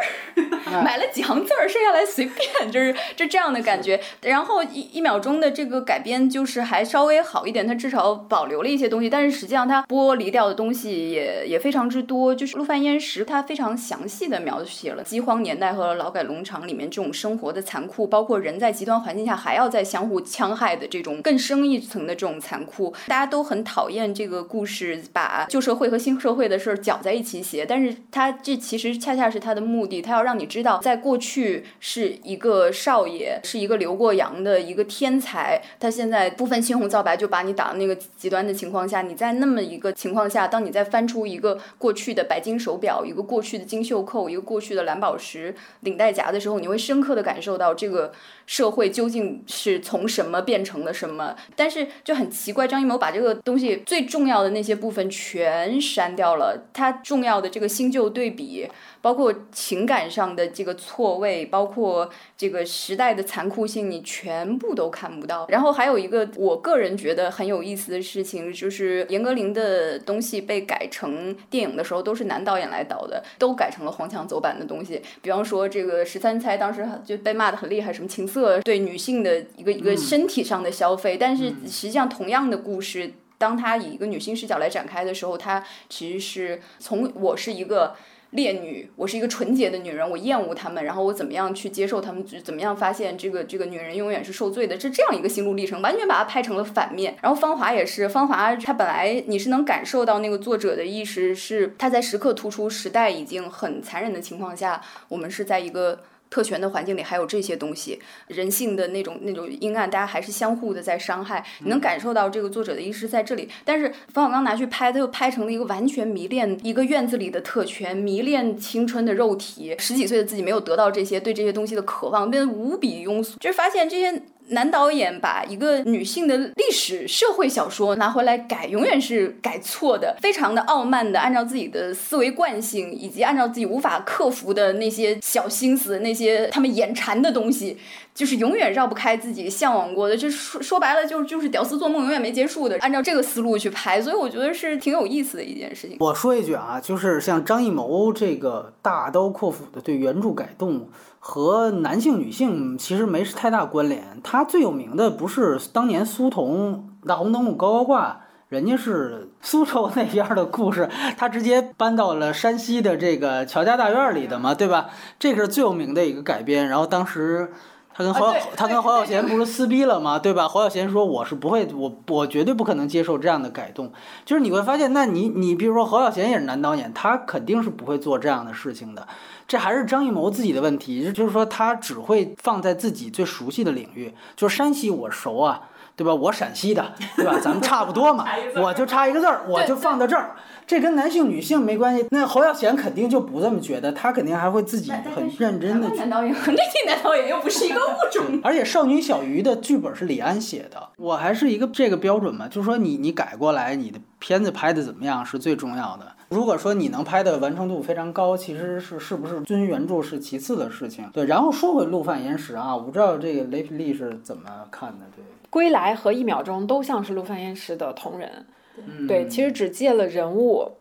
B: 买了几行字儿，剩下来随便，就是就这样的感觉。然后一一秒钟的这个改编就是还稍微好一点，它至少保留了一些东西，但是实际上它剥离掉的东西也也非常之多。就是陆犯焉识，他非常详细的描写了饥荒年代和劳改农场里面这种生活的残。残酷，包括人在极端环境下还要在相互戕害的这种更深一层的这种残酷，大家都很讨厌这个故事把旧社会和新社会的事儿搅在一起写，但是他这其实恰恰是他的目的，他要让你知道，在过去是一个少爷，是一个留过洋的一个天才，他现在不分青红皂白就把你打到那个极端的情况下，你在那么一个情况下，当你再翻出一个过去的白金手表，一个过去的金袖扣，一个过去的蓝宝石领带夹的时候，你会深刻的感受到。这个社会究竟是从什么变成了什么？但是就很奇怪，张艺谋把这个东西最重要的那些部分全删掉了，他重要的这个新旧对比。包括情感上的这个错位，包括这个时代的残酷性，你全部都看不到。然后还有一个我个人觉得很有意思的事情，就是严歌苓的东西被改成电影的时候，都是男导演来导的，都改成了黄腔走板的东西。比方说这个十三钗当时就被骂的很厉害，什么情色对女性的一个一个身体上的消费，但是实际上同样的故事，当他以一个女性视角来展开的时候，他其实是从我是一个。烈女，我是一个纯洁的女人，我厌恶他们，然后我怎么样去接受他们？怎么样发现这个这个女人永远是受罪的？是这样一个心路历程，完全把它拍成了反面。然后芳华也是，芳华她本来你是能感受到那个作者的意识是他在时刻突出时代已经很残忍的情况下，我们是在一个。特权的环境里还有这些东西，人性的那种那种阴暗，大家还是相互的在伤害。你能感受到这个作者的意识在这里，但是冯小刚拿去拍，他又拍成了一个完全迷恋一个院子里的特权，迷恋青春的肉体。十几岁的自己没有得到这些，对这些东西的渴望变得无比庸俗，就是发现这些。男导演把一个女性的历史社会小说拿回来改，永远是改错的，非常的傲慢的，按照自己的思维惯性，以及按照自己无法克服的那些小心思，那些他们眼馋的东西，就是永远绕不开自己向往过的，就说说白了，就是就是屌丝做梦永远没结束的，按照这个思路去拍，所以我觉得是挺有意思的一件事情。
C: 我说一句啊，就是像张艺谋这个大刀阔斧的对原著改动。和男性、女性其实没太大关联。他最有名的不是当年苏童大红灯笼高高挂，人家是苏州那边的故事，他直接搬到了山西的这个乔家大院里的嘛，对吧？这个是最有名的一个改编。然后当时。他跟侯
B: 啊
C: 他跟侯孝贤不是撕逼了吗？对吧？侯孝贤说我是不会，我我绝对不可能接受这样的改动。就是你会发现，那你你比如说侯孝贤也是男导演，他肯定是不会做这样的事情的。这还是张艺谋自己的问题，就是说他只会放在自己最熟悉的领域，就是山西我熟啊。对吧？我陕西的，对吧？咱们差不多嘛，我就差一个字儿，我就放到这儿。这跟男性女性没关系。那侯耀贤肯定就不这么觉得，他肯定还会自己很认真的去。
B: 男导演和内地男导演又不是一个物种。
C: 而且《少女小鱼》的剧本是李安写的，我还是一个这个标准嘛，就是说你你改过来，你的片子拍的怎么样是最重要的。如果说你能拍的完成度非常高，其实是是不是遵原著是其次的事情。对，然后说回《陆犯岩石》啊，我不知道这个雷霹利是怎么看的。对，
A: 归来和一秒钟都像是陆犯岩石的同人，
C: 嗯
A: 对，其实只借了人物，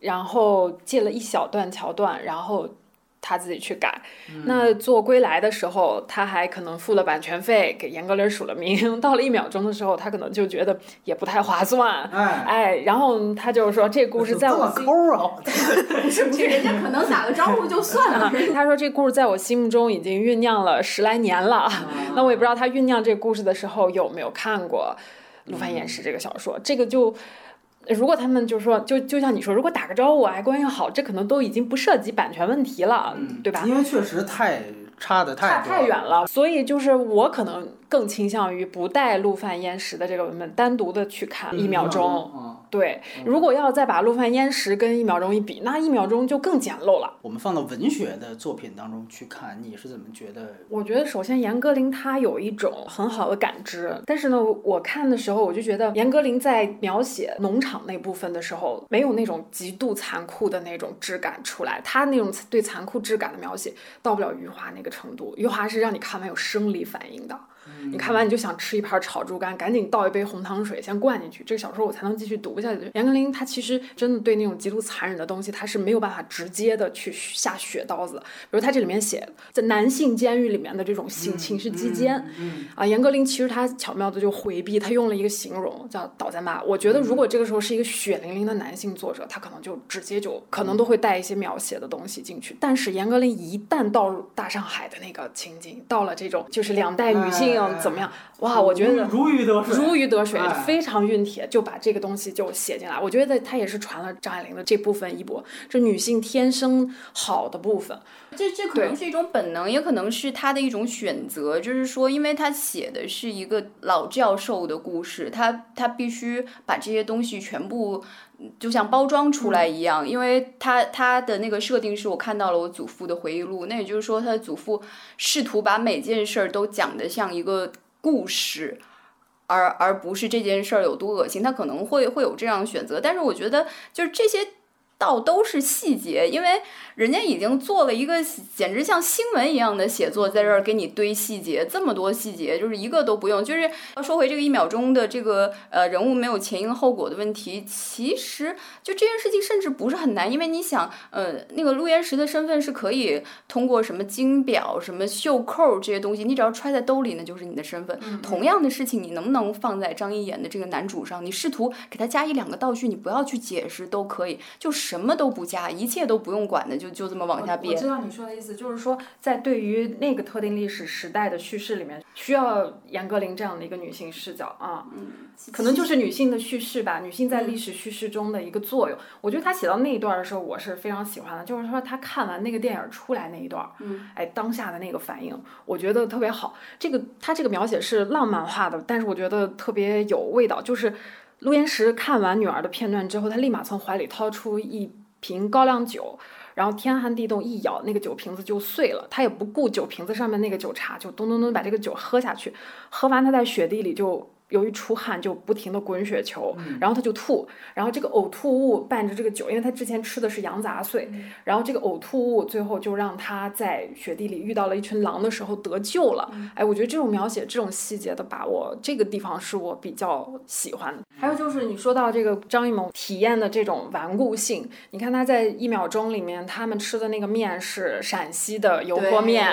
A: 然后借了一小段桥段，然后他自己去改。
C: 嗯
A: 那做归来的时候，他还可能付了版权费，给严歌苓署了名。到了一秒钟的时候，他可能就觉得也不太划算，
C: 哎，
A: 哎，然后他就说这故事在我心。
C: 抠啊！
B: 这人家可能打个招呼就算了。
A: 他说这故事在我心目中已经酝酿了十来年了，那我也不知道他酝酿这故事的时候有没有看过《陆凡岩石》这个小说。这个就，如果他们就是说，就就像你说，如果打个招呼还关系好，这可能都已经不涉及版权问题了，对吧？
C: 因为确实太差的太差
A: 太远了，所以就是我可能更倾向于不带《陆犯焉识》的这个文本，单独的去看一秒钟。
C: 嗯，
A: 对，如果要再把《陆犯焉识》跟一秒钟一比，那一秒钟就更简陋了。
C: 我们放到文学的作品当中去看，你是怎么觉得？
A: 我觉得首先严歌苓她有一种很好的感知，但是呢，我看的时候我就觉得严歌苓在描写农场那部分的时候，没有那种极度残酷的那种质感出来。她那种对残酷质感的描写到不了余华那个程度，余华是让你看完有生理反应的。你看完你就想吃一盘炒猪肝，赶紧倒一杯红糖水先灌进去，这个小说我才能继续读下去。严歌苓她其实真的对那种极度残忍的东西，她是没有办法直接的去下血刀子。比如她这里面写在男性监狱里面的这种性情是鸡奸，啊，严歌苓其实她巧妙的就回避，她用了一个形容叫倒在骂。我觉得如果这个时候是一个血淋淋的男性作者，他可能就直接就可能都会带一些描写的东西进去。但是严歌苓一旦到入大上海的那个情景，到了这种就是两代女性
C: 哎
A: 怎么样，哇，我觉得
C: 如鱼得水，
A: 如鱼得水
C: 哎，
A: 非常熨帖，就把这个东西就写进来。我觉得他也是传了张爱玲的这部分衣钵，这女性天生好的部分。
B: 这这可能是一种本能，也可能是他的一种选择。就是说，因为他写的是一个老教授的故事，他他必须把这些东西全部就像包装出来一样。因为他他的那个设定是我看到了我祖父的回忆录，那也就是说，他的祖父试图把每件事儿都讲得像一个故事。而而不是这件事儿有多恶心，他可能会会有这样的选择，但是我觉得就是这些倒都是细节，因为人家已经做了一个简直像新闻一样的写作，在这儿给你堆细节，这么多细节，就是一个都不用。就是要说回这个一秒钟的这个呃人物没有前因后果的问题，其实就这件事情甚至不是很难，因为你想，呃，那个陆岩石的身份是可以通过什么金表、什么袖扣这些东西，你只要揣在兜里，那就是你的身份。同样的事情，你能不能放在张一演的这个男主上？你试图给他加一两个道具，你不要去解释都可以，就什么都不加，一切都不用管的，就就这么往下编。
A: 我知道你说的意思，就是说在对于那个特定历史时代的叙事里面，需要严歌苓这样的一个女性视角啊，嗯可能就是女性的叙事吧，女性在历史叙事中的一个作用。我觉得她写到那一段的时候，我是非常喜欢的，就是说她看完那个电影出来那一段，
B: 嗯，
A: 哎，当下的那个反应，我觉得特别好。这个她这个描写是浪漫化的，但是我觉得特别有味道，就是。陆延石看完女儿的片段之后，他立马从怀里掏出一瓶高粱酒，然后天寒地冻一咬，那个酒瓶子就碎了。他也不顾酒瓶子上面那个酒茬，就咚咚咚把这个酒喝下去。喝完，他在雪地里就由于出汗就不停的滚雪球，然后他就吐，然后这个呕吐物伴着这个酒，因为他之前吃的是羊杂碎，然后这个呕吐物最后就让他在雪地里遇到了一群狼的时候得救了。哎，我觉得这种描写、这种细节的把握，这个地方是我比较喜欢的。还有就是你说到这个张艺谋体验的这种顽固性，你看他在一秒钟里面，他们吃的那个面是陕西的油泼面。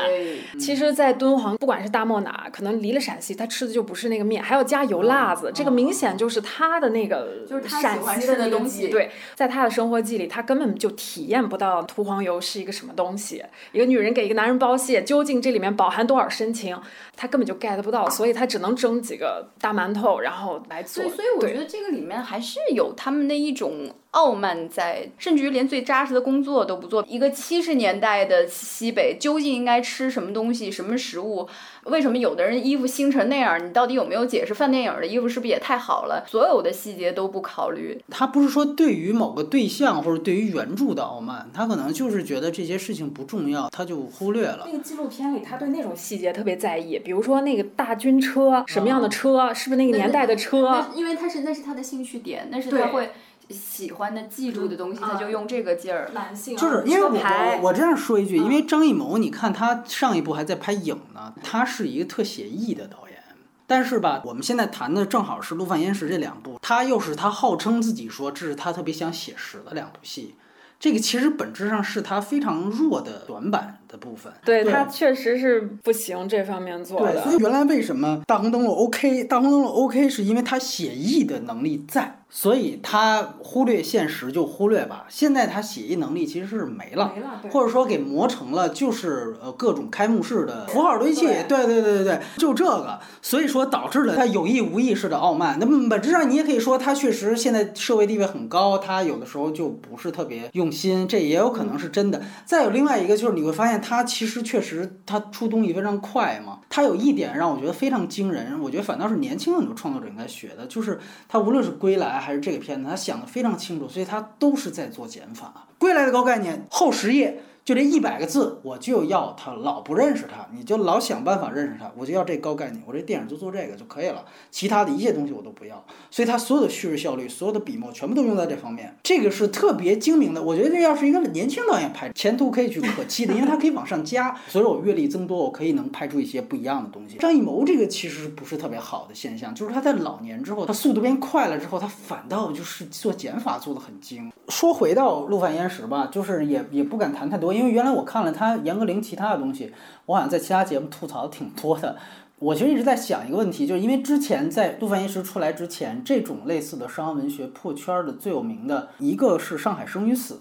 A: 其实，在敦煌，不管是大漠哪，可能离了陕西，他吃的就不是那个面，还要加油辣子，这个明显就是他的那个
B: 就是他
A: 陕
B: 喜欢吃的
A: 那
B: 东西
A: 对，在他的生活记里，他根本就体验不到涂黄油是一个什么东西。一个女人给一个男人包蟹，究竟这里面饱含多少深情，他根本就 get 不到，所以他只能蒸几个大馒头，然后来做。
B: 所以，所以我觉得这个里面还是有他们的一种傲慢在，甚至于连最扎实的工作都不做。一个七十年代的西北，究竟应该吃什么东西、什么食物？为什么有的人衣服腥成那样？你到底有没有解释？饭电影的衣服是不是也太好了？所有的细节都不考虑。
C: 他不是说对于某个对象或者对于原著的傲慢，他可能就是觉得这些事情不重要，他就忽略了。
A: 那个纪录片里，他对那种细节特别在意，比如说那个大军车，什么样的车，是不是那个年代的车？
B: 因为他是那是他的兴趣点，那是他会喜欢的、记住的东西，他就用这个劲儿。
A: 男性
C: 就是因为我我我这样说一句，因为张艺谋，你看他上一部还在拍影呢，他是一个特写意的导演。但是吧，我们现在谈的正好是《陆犯焉识》这两部，他又是他号称自己说这是他特别想写实的两部戏，这个其实本质上是他非常弱的短板的部分。
A: 对他确实是不行这方面做
C: 对，
A: 的。
C: 所以原来为什么大红灯笼 OK，大红灯笼 OK 是因为他写意的能力在，所以他忽略现实就忽略吧。现在他写意能力其实是没了，
A: 没了
C: 或者说给磨成了就是呃各种开幕式的符号堆砌，
A: 对
C: 对对对对对，就这个，所以说导致了他有意无意识的傲慢。那么本质上你也可以说他确实现在社会地位很高，他有的时候就不是特别用心，这也有可能是真的。再有另外一个就是你会发现他其实确实他出东西非常快嘛。他有一点让我觉得非常惊人，我觉得反倒是年轻很多创作者应该学的，就是他无论是《归来》还是这个片子，他想的非常清楚，所以他都是在做减法。《归来》的高概念后十页。就这一百个字，我就要他老不认识他，你就老想办法认识他，我就要这高概念，我这电影就做这个就可以了，其他的一切东西我都不要。所以他所有的叙事效率，所有的笔墨全部都用在这方面，这个是特别精明的。我觉得这要是一个年轻导演拍，前途可以去可期的，因为他可以往上加。所以我阅历增多，我可以能拍出一些不一样的东西。张艺谋这个其实不是特别好的现象，就是他在老年之后，他速度变快了之后，他反倒就是做减法做的很精。说回到《陆犯焉识》吧，就是也也不敢谈太多，因为原来我看了他严歌苓其他的东西，我好像在其他节目吐槽的挺多的。我其实一直在想一个问题，就是因为之前在《陆犯焉识》出来之前，这种类似的商业文学破圈的最有名的一个是《上海生与死》，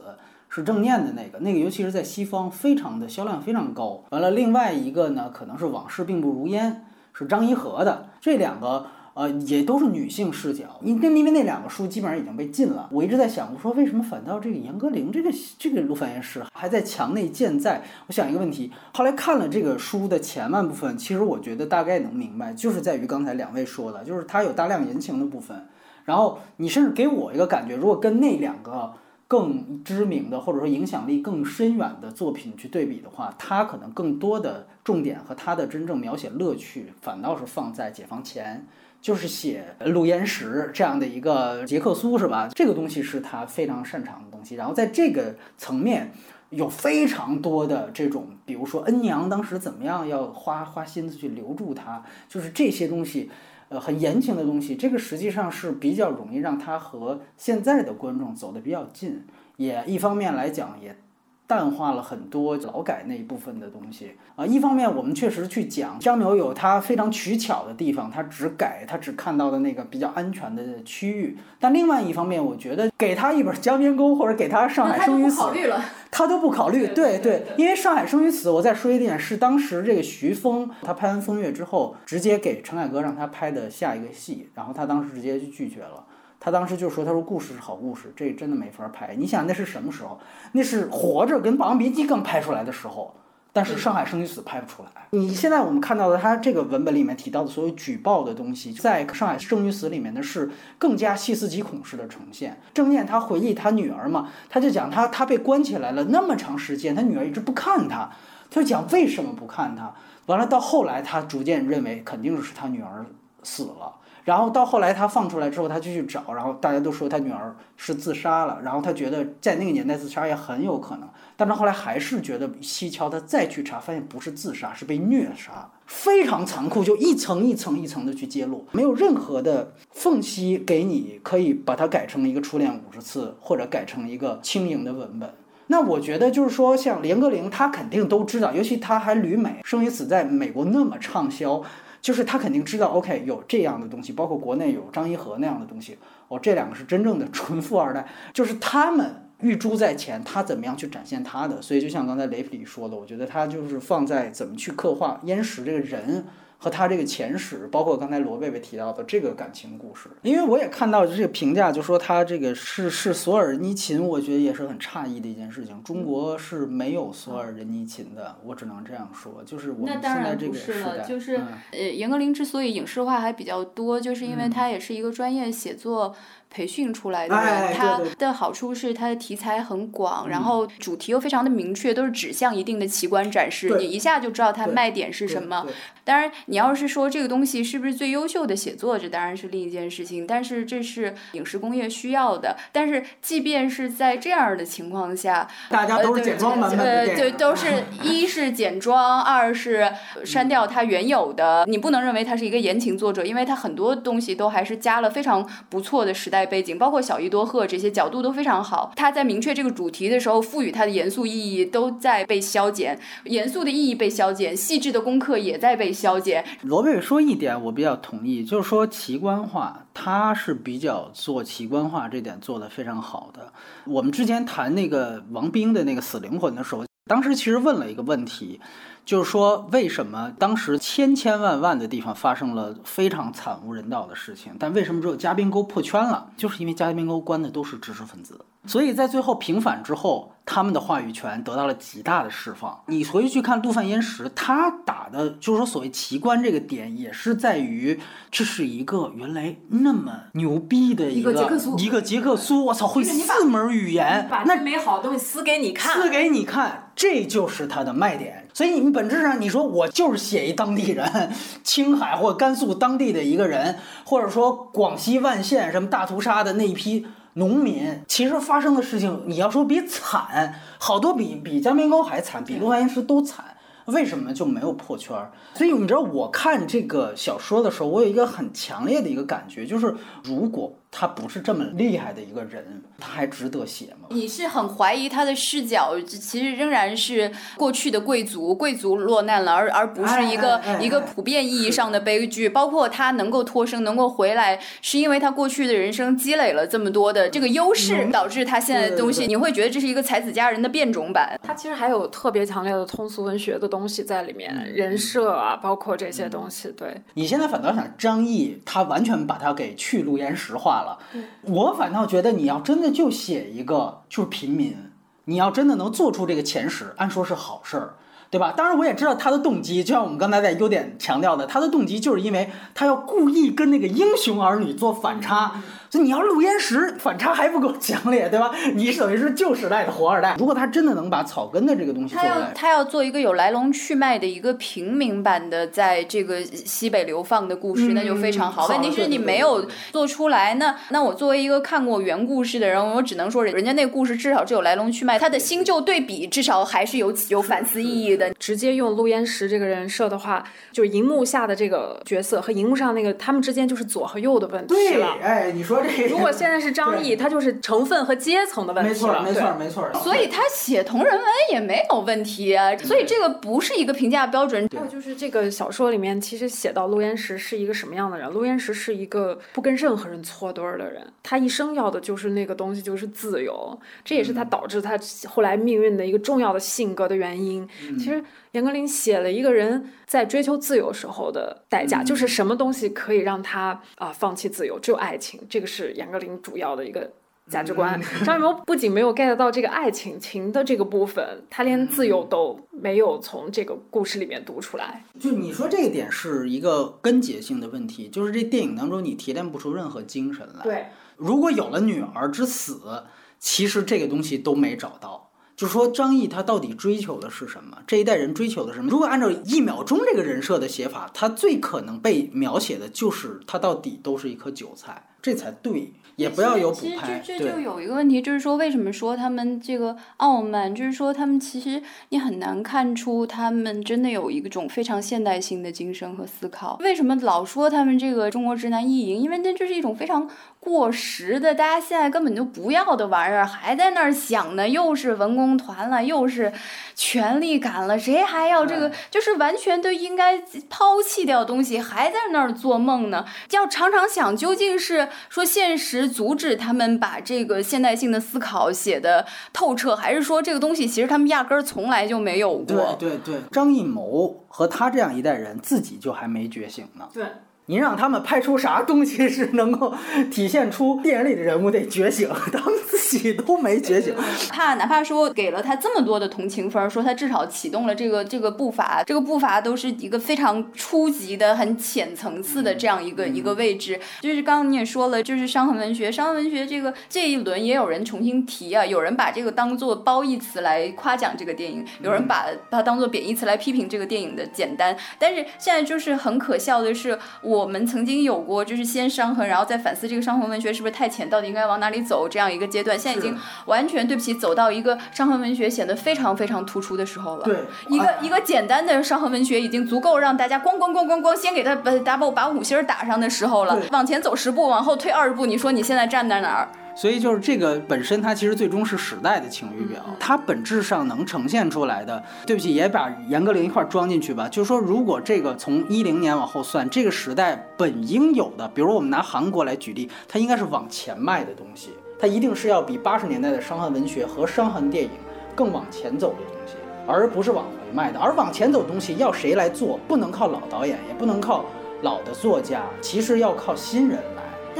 C: 是郑念的那个，那个尤其是在西方非常的销量非常高。完了，另外一个呢，可能是《往事并不如烟》，是张一和的，这两个。呃，也都是女性视角，因因因为那两个书基本上已经被禁了。我一直在想，我说为什么反倒这个严歌苓这个这个陆犯焉识还在墙内健在？我想一个问题，后来看了这个书的前半部分，其实我觉得大概能明白，就是在于刚才两位说的，就是它有大量言情的部分。然后你甚至给我一个感觉，如果跟那两个更知名的或者说影响力更深远的作品去对比的话，它可能更多的重点和它的真正描写乐趣，反倒是放在解放前。就是写陆焉识这样的一个杰克苏是吧？这个东西是他非常擅长的东西。然后在这个层面，有非常多的这种，比如说恩娘当时怎么样要花花心思去留住他，就是这些东西，呃，很言情的东西。这个实际上是比较容易让他和现在的观众走得比较近，也一方面来讲也。淡化了很多劳改那一部分的东西啊。一方面，我们确实去讲张苗有他非常取巧的地方，他只改他只看到的那个比较安全的区域。但另外一方面，我觉得给他一本《江边沟》或者给他《上海生与死》，
B: 了，
C: 他都不考虑。对对，因为《上海生与死》，我再说一点，是当时这个徐峰他拍完《风月》之后，直接给陈凯歌让他拍的下一个戏，然后他当时直接就拒绝了。他当时就说：“他说故事是好故事，这真的没法拍。你想那是什么时候？那是《活着》跟《霸王别姬》刚拍出来的时候，但是《上海生与死》拍不出来。你现在我们看到的他这个文本里面提到的所有举报的东西，在《上海生与死》里面的是更加细思极恐式的呈现。郑念他回忆他女儿嘛，他就讲他他被关起来了那么长时间，他女儿一直不看他，他就讲为什么不看他。完了到后来，他逐渐认为肯定是他女儿死了。”然后到后来他放出来之后，他就去找，然后大家都说他女儿是自杀了，然后他觉得在那个年代自杀也很有可能，但是后来还是觉得蹊跷，他再去查，发现不是自杀，是被虐杀，非常残酷，就一层一层一层的去揭露，没有任何的缝隙给你可以把它改成一个初恋五十次，或者改成一个轻盈的文本。那我觉得就是说，像连歌苓，他肯定都知道，尤其他还旅美，《生与死》在美国那么畅销。就是他肯定知道，OK，有这样的东西，包括国内有张一和那样的东西，哦，这两个是真正的纯富二代，就是他们玉珠在前，他怎么样去展现他的？所以就像刚才雷普里说的，我觉得他就是放在怎么去刻画燕石这个人。和他这个前史，包括刚才罗贝贝提到的这个感情故事，因为我也看到这个评价，就说他这个是是索尔尼琴，我觉得也是很诧异的一件事情。中国是没有索尔仁尼琴的，我只能这样说，就是我们现在这个时代，
B: 就是呃，严歌苓之所以影视化还比较多，就是因为他也是一个专业写作。培训出来的人，他的好处是他的题材很广，然后主题又非常的明确，都是指向一定的奇观展示，你一下就知道它卖点是什么。当然，你要是说这个东西是不是最优秀的写作，这当然是另一件事情。但是这是影视工业需要的。但是即便是在这样的情况下，
C: 大家都是简装版本
B: 的对，都是 一是简装，二是删掉它原有的。你不能认为他是一个言情作者，因为他很多东西都还是加了非常不错的时代。背景包括小伊多赫这些角度都非常好。他在明确这个主题的时候，赋予它的严肃意义都在被消减，严肃的意义被消减，细致的功课也在被消减。
C: 罗贝说一点，我比较同意，就是说奇观化，他是比较做奇观化这点做的非常好的。我们之前谈那个王冰的那个死灵魂的时候，当时其实问了一个问题。就是说，为什么当时千千万万的地方发生了非常惨无人道的事情，但为什么只有嘉宾沟破圈了？就是因为嘉宾沟关的都是知识分子。所以在最后平反之后，他们的话语权得到了极大的释放。你回去看杜范焉识，他打的就是说所谓奇观这个点，也是在于这是一个原来那么牛逼的一个一个杰克苏，我操，会四门语言，
A: 把那美好的东西撕给你看，
C: 撕给你看，这就是他的卖点。所以你们本质上，你说我就是写一当地人，青海或甘肃当地的一个人，或者说广西万县什么大屠杀的那一批。农民其实发生的事情，你要说比惨，好多比比江边高还惨，比陆安石都惨，为什么就没有破圈？所以你知道，我看这个小说的时候，我有一个很强烈的一个感觉，就是如果。他不是这么厉害的一个人，他还值得写吗？
B: 你是很怀疑他的视角，其实仍然是过去的贵族，贵族落难了，而而不是一个一个普遍意义上的悲剧。包括他能够脱生，能够回来，是因为他过去的人生积累了这么多的这个优势，导致他现在的东西，你会觉得这是一个才子佳人的变种版。
A: 他其实还有特别强烈的通俗文学的东西在里面，人设啊，包括这些东西。对
C: 你现在反倒想张译，他完全把他给去陆岩石化了。我反倒觉得，你要真的就写一个就是平民，你要真的能做出这个前十，按说是好事儿，对吧？当然，我也知道他的动机，就像我们刚才在优点强调的，他的动机就是因为他要故意跟那个英雄儿女做反差。你要陆焉识反差还不够强烈，对吧？你等于是旧时代的活二代。如果他真的能把草根的这个东西做
B: 来，他要做一个有来龙去脉的一个平民版的，在这个西北流放的故事，那就非常好。问题是你没有做出来，那那我作为一个看过原故事的人，我只能说，人家那个故事至少是有来龙去脉，他的新旧对比至少还是有有反思意义的。
A: 直接用陆焉识这个人设的话，就是荧幕下的这个角色和荧幕上那个他们之间就是左和右的问题了。
C: 哎，你说。
A: 如果现在是张译，他就是成分和阶层的问题
C: 没错，没错，没错。
B: 所以他写同人文也没有问题啊。所以这个不是一个评价标准。
A: 还有就是这个小说里面其实写到陆焉识是一个什么样的人？陆焉识是一个不跟任何人搓堆儿的人，他一生要的就是那个东西，就是自由。这也是他导致他后来命运的一个重要的性格的原因。其实。严歌苓写了一个人在追求自由时候的代价，就是什么东西可以让他啊放弃自由？只有爱情，这个是严歌苓主要的一个价值观。张艺谋不仅没有 get 到这个爱情情的这个部分，他连自由都没有从这个故事里面读出来。
C: 就你说这一点是一个根结性的问题，就是这电影当中你提炼不出任何精神来。
A: 对，
C: 如果有了女儿之死，其实这个东西都没找到。就说张译他到底追求的是什么？这一代人追求的是什么？如果按照一秒钟这个人设的写法，他最可能被描写的就是他到底都是一颗韭菜。这才对。也不要有补拍，
B: 这这就有一个问题，就是说为什么说他们这个傲慢，就是说他们其实你很难看出他们真的有一种非常现代性的精神和思考。为什么老说他们这个中国直男意淫？因为那就是一种非常过时的，大家现在根本就不要的玩意儿，还在那儿想呢，又是文工团了，又是权力感了，谁还要这个？就是完全都应该抛弃掉东西，还在那儿做梦呢？要常常想，究竟是说现实。阻止他们把这个现代性的思考写的透彻，还是说这个东西其实他们压根儿从来就没有
C: 过？对对对，张艺谋和他这样一代人自己就还没觉醒呢。
A: 对。
C: 您让他们拍出啥东西是能够体现出电影里的人物得觉醒，他们自己都没觉醒。
B: 怕哪怕说给了他这么多的同情分，说他至少启动了这个这个步伐，这个步伐都是一个非常初级的、很浅层次的这样一个一个位置。就是刚刚你也说了，就是伤痕文学，伤痕文学这个这一轮也有人重新提啊，有人把这个当做褒义词来夸奖这个电影，有人把把它当做贬义词来批评这个电影的简单。但是现在就是很可笑的是我。我们曾经有过，就是先伤痕，然后再反思这个伤痕文学是不是太浅，到底应该往哪里走这样一个阶段。现在已经完全对不起，走到一个伤痕文学显得非常非常突出的时候了。
C: 对，
B: 一个一个简单的伤痕文学已经足够让大家咣咣咣咣咣先给他把 double 把五星打上的时候了。往前走十步，往后退二十步，你说你现在站在哪儿？
C: 所以就是这个本身，它其实最终是时代的晴雨表，它本质上能呈现出来的。对不起，也把严歌苓一块装进去吧。就是说，如果这个从一零年往后算，这个时代本应有的，比如我们拿韩国来举例，它应该是往前迈的东西，它一定是要比八十年代的伤痕文学和伤痕电影更往前走的东西，而不是往回迈的。而往前走的东西要谁来做？不能靠老导演，也不能靠老的作家，其实要靠新人。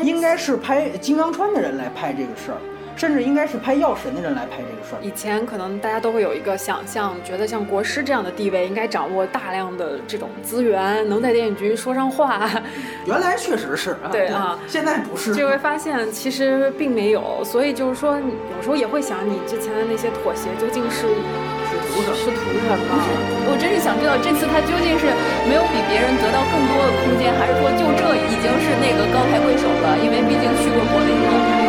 C: 应该是拍《金刚川》的人来拍这个事儿，甚至应该是拍《药神》的人来拍这个事儿。
A: 以前可能大家都会有一个想象，觉得像国师这样的地位，应该掌握大量的这种资源，能在电影局说上话。
C: 原来确实是，啊
A: 对啊，
C: 现在不是。
A: 就会发现其实并没有，所以就是说，有时候也会想，你之前的那些妥协究竟是。是图什么？
B: 我真是想知道，这次他究竟是没有比别人得到更多的空间，还是说就这已经是那个高抬贵手了？因为毕竟去过柏林了。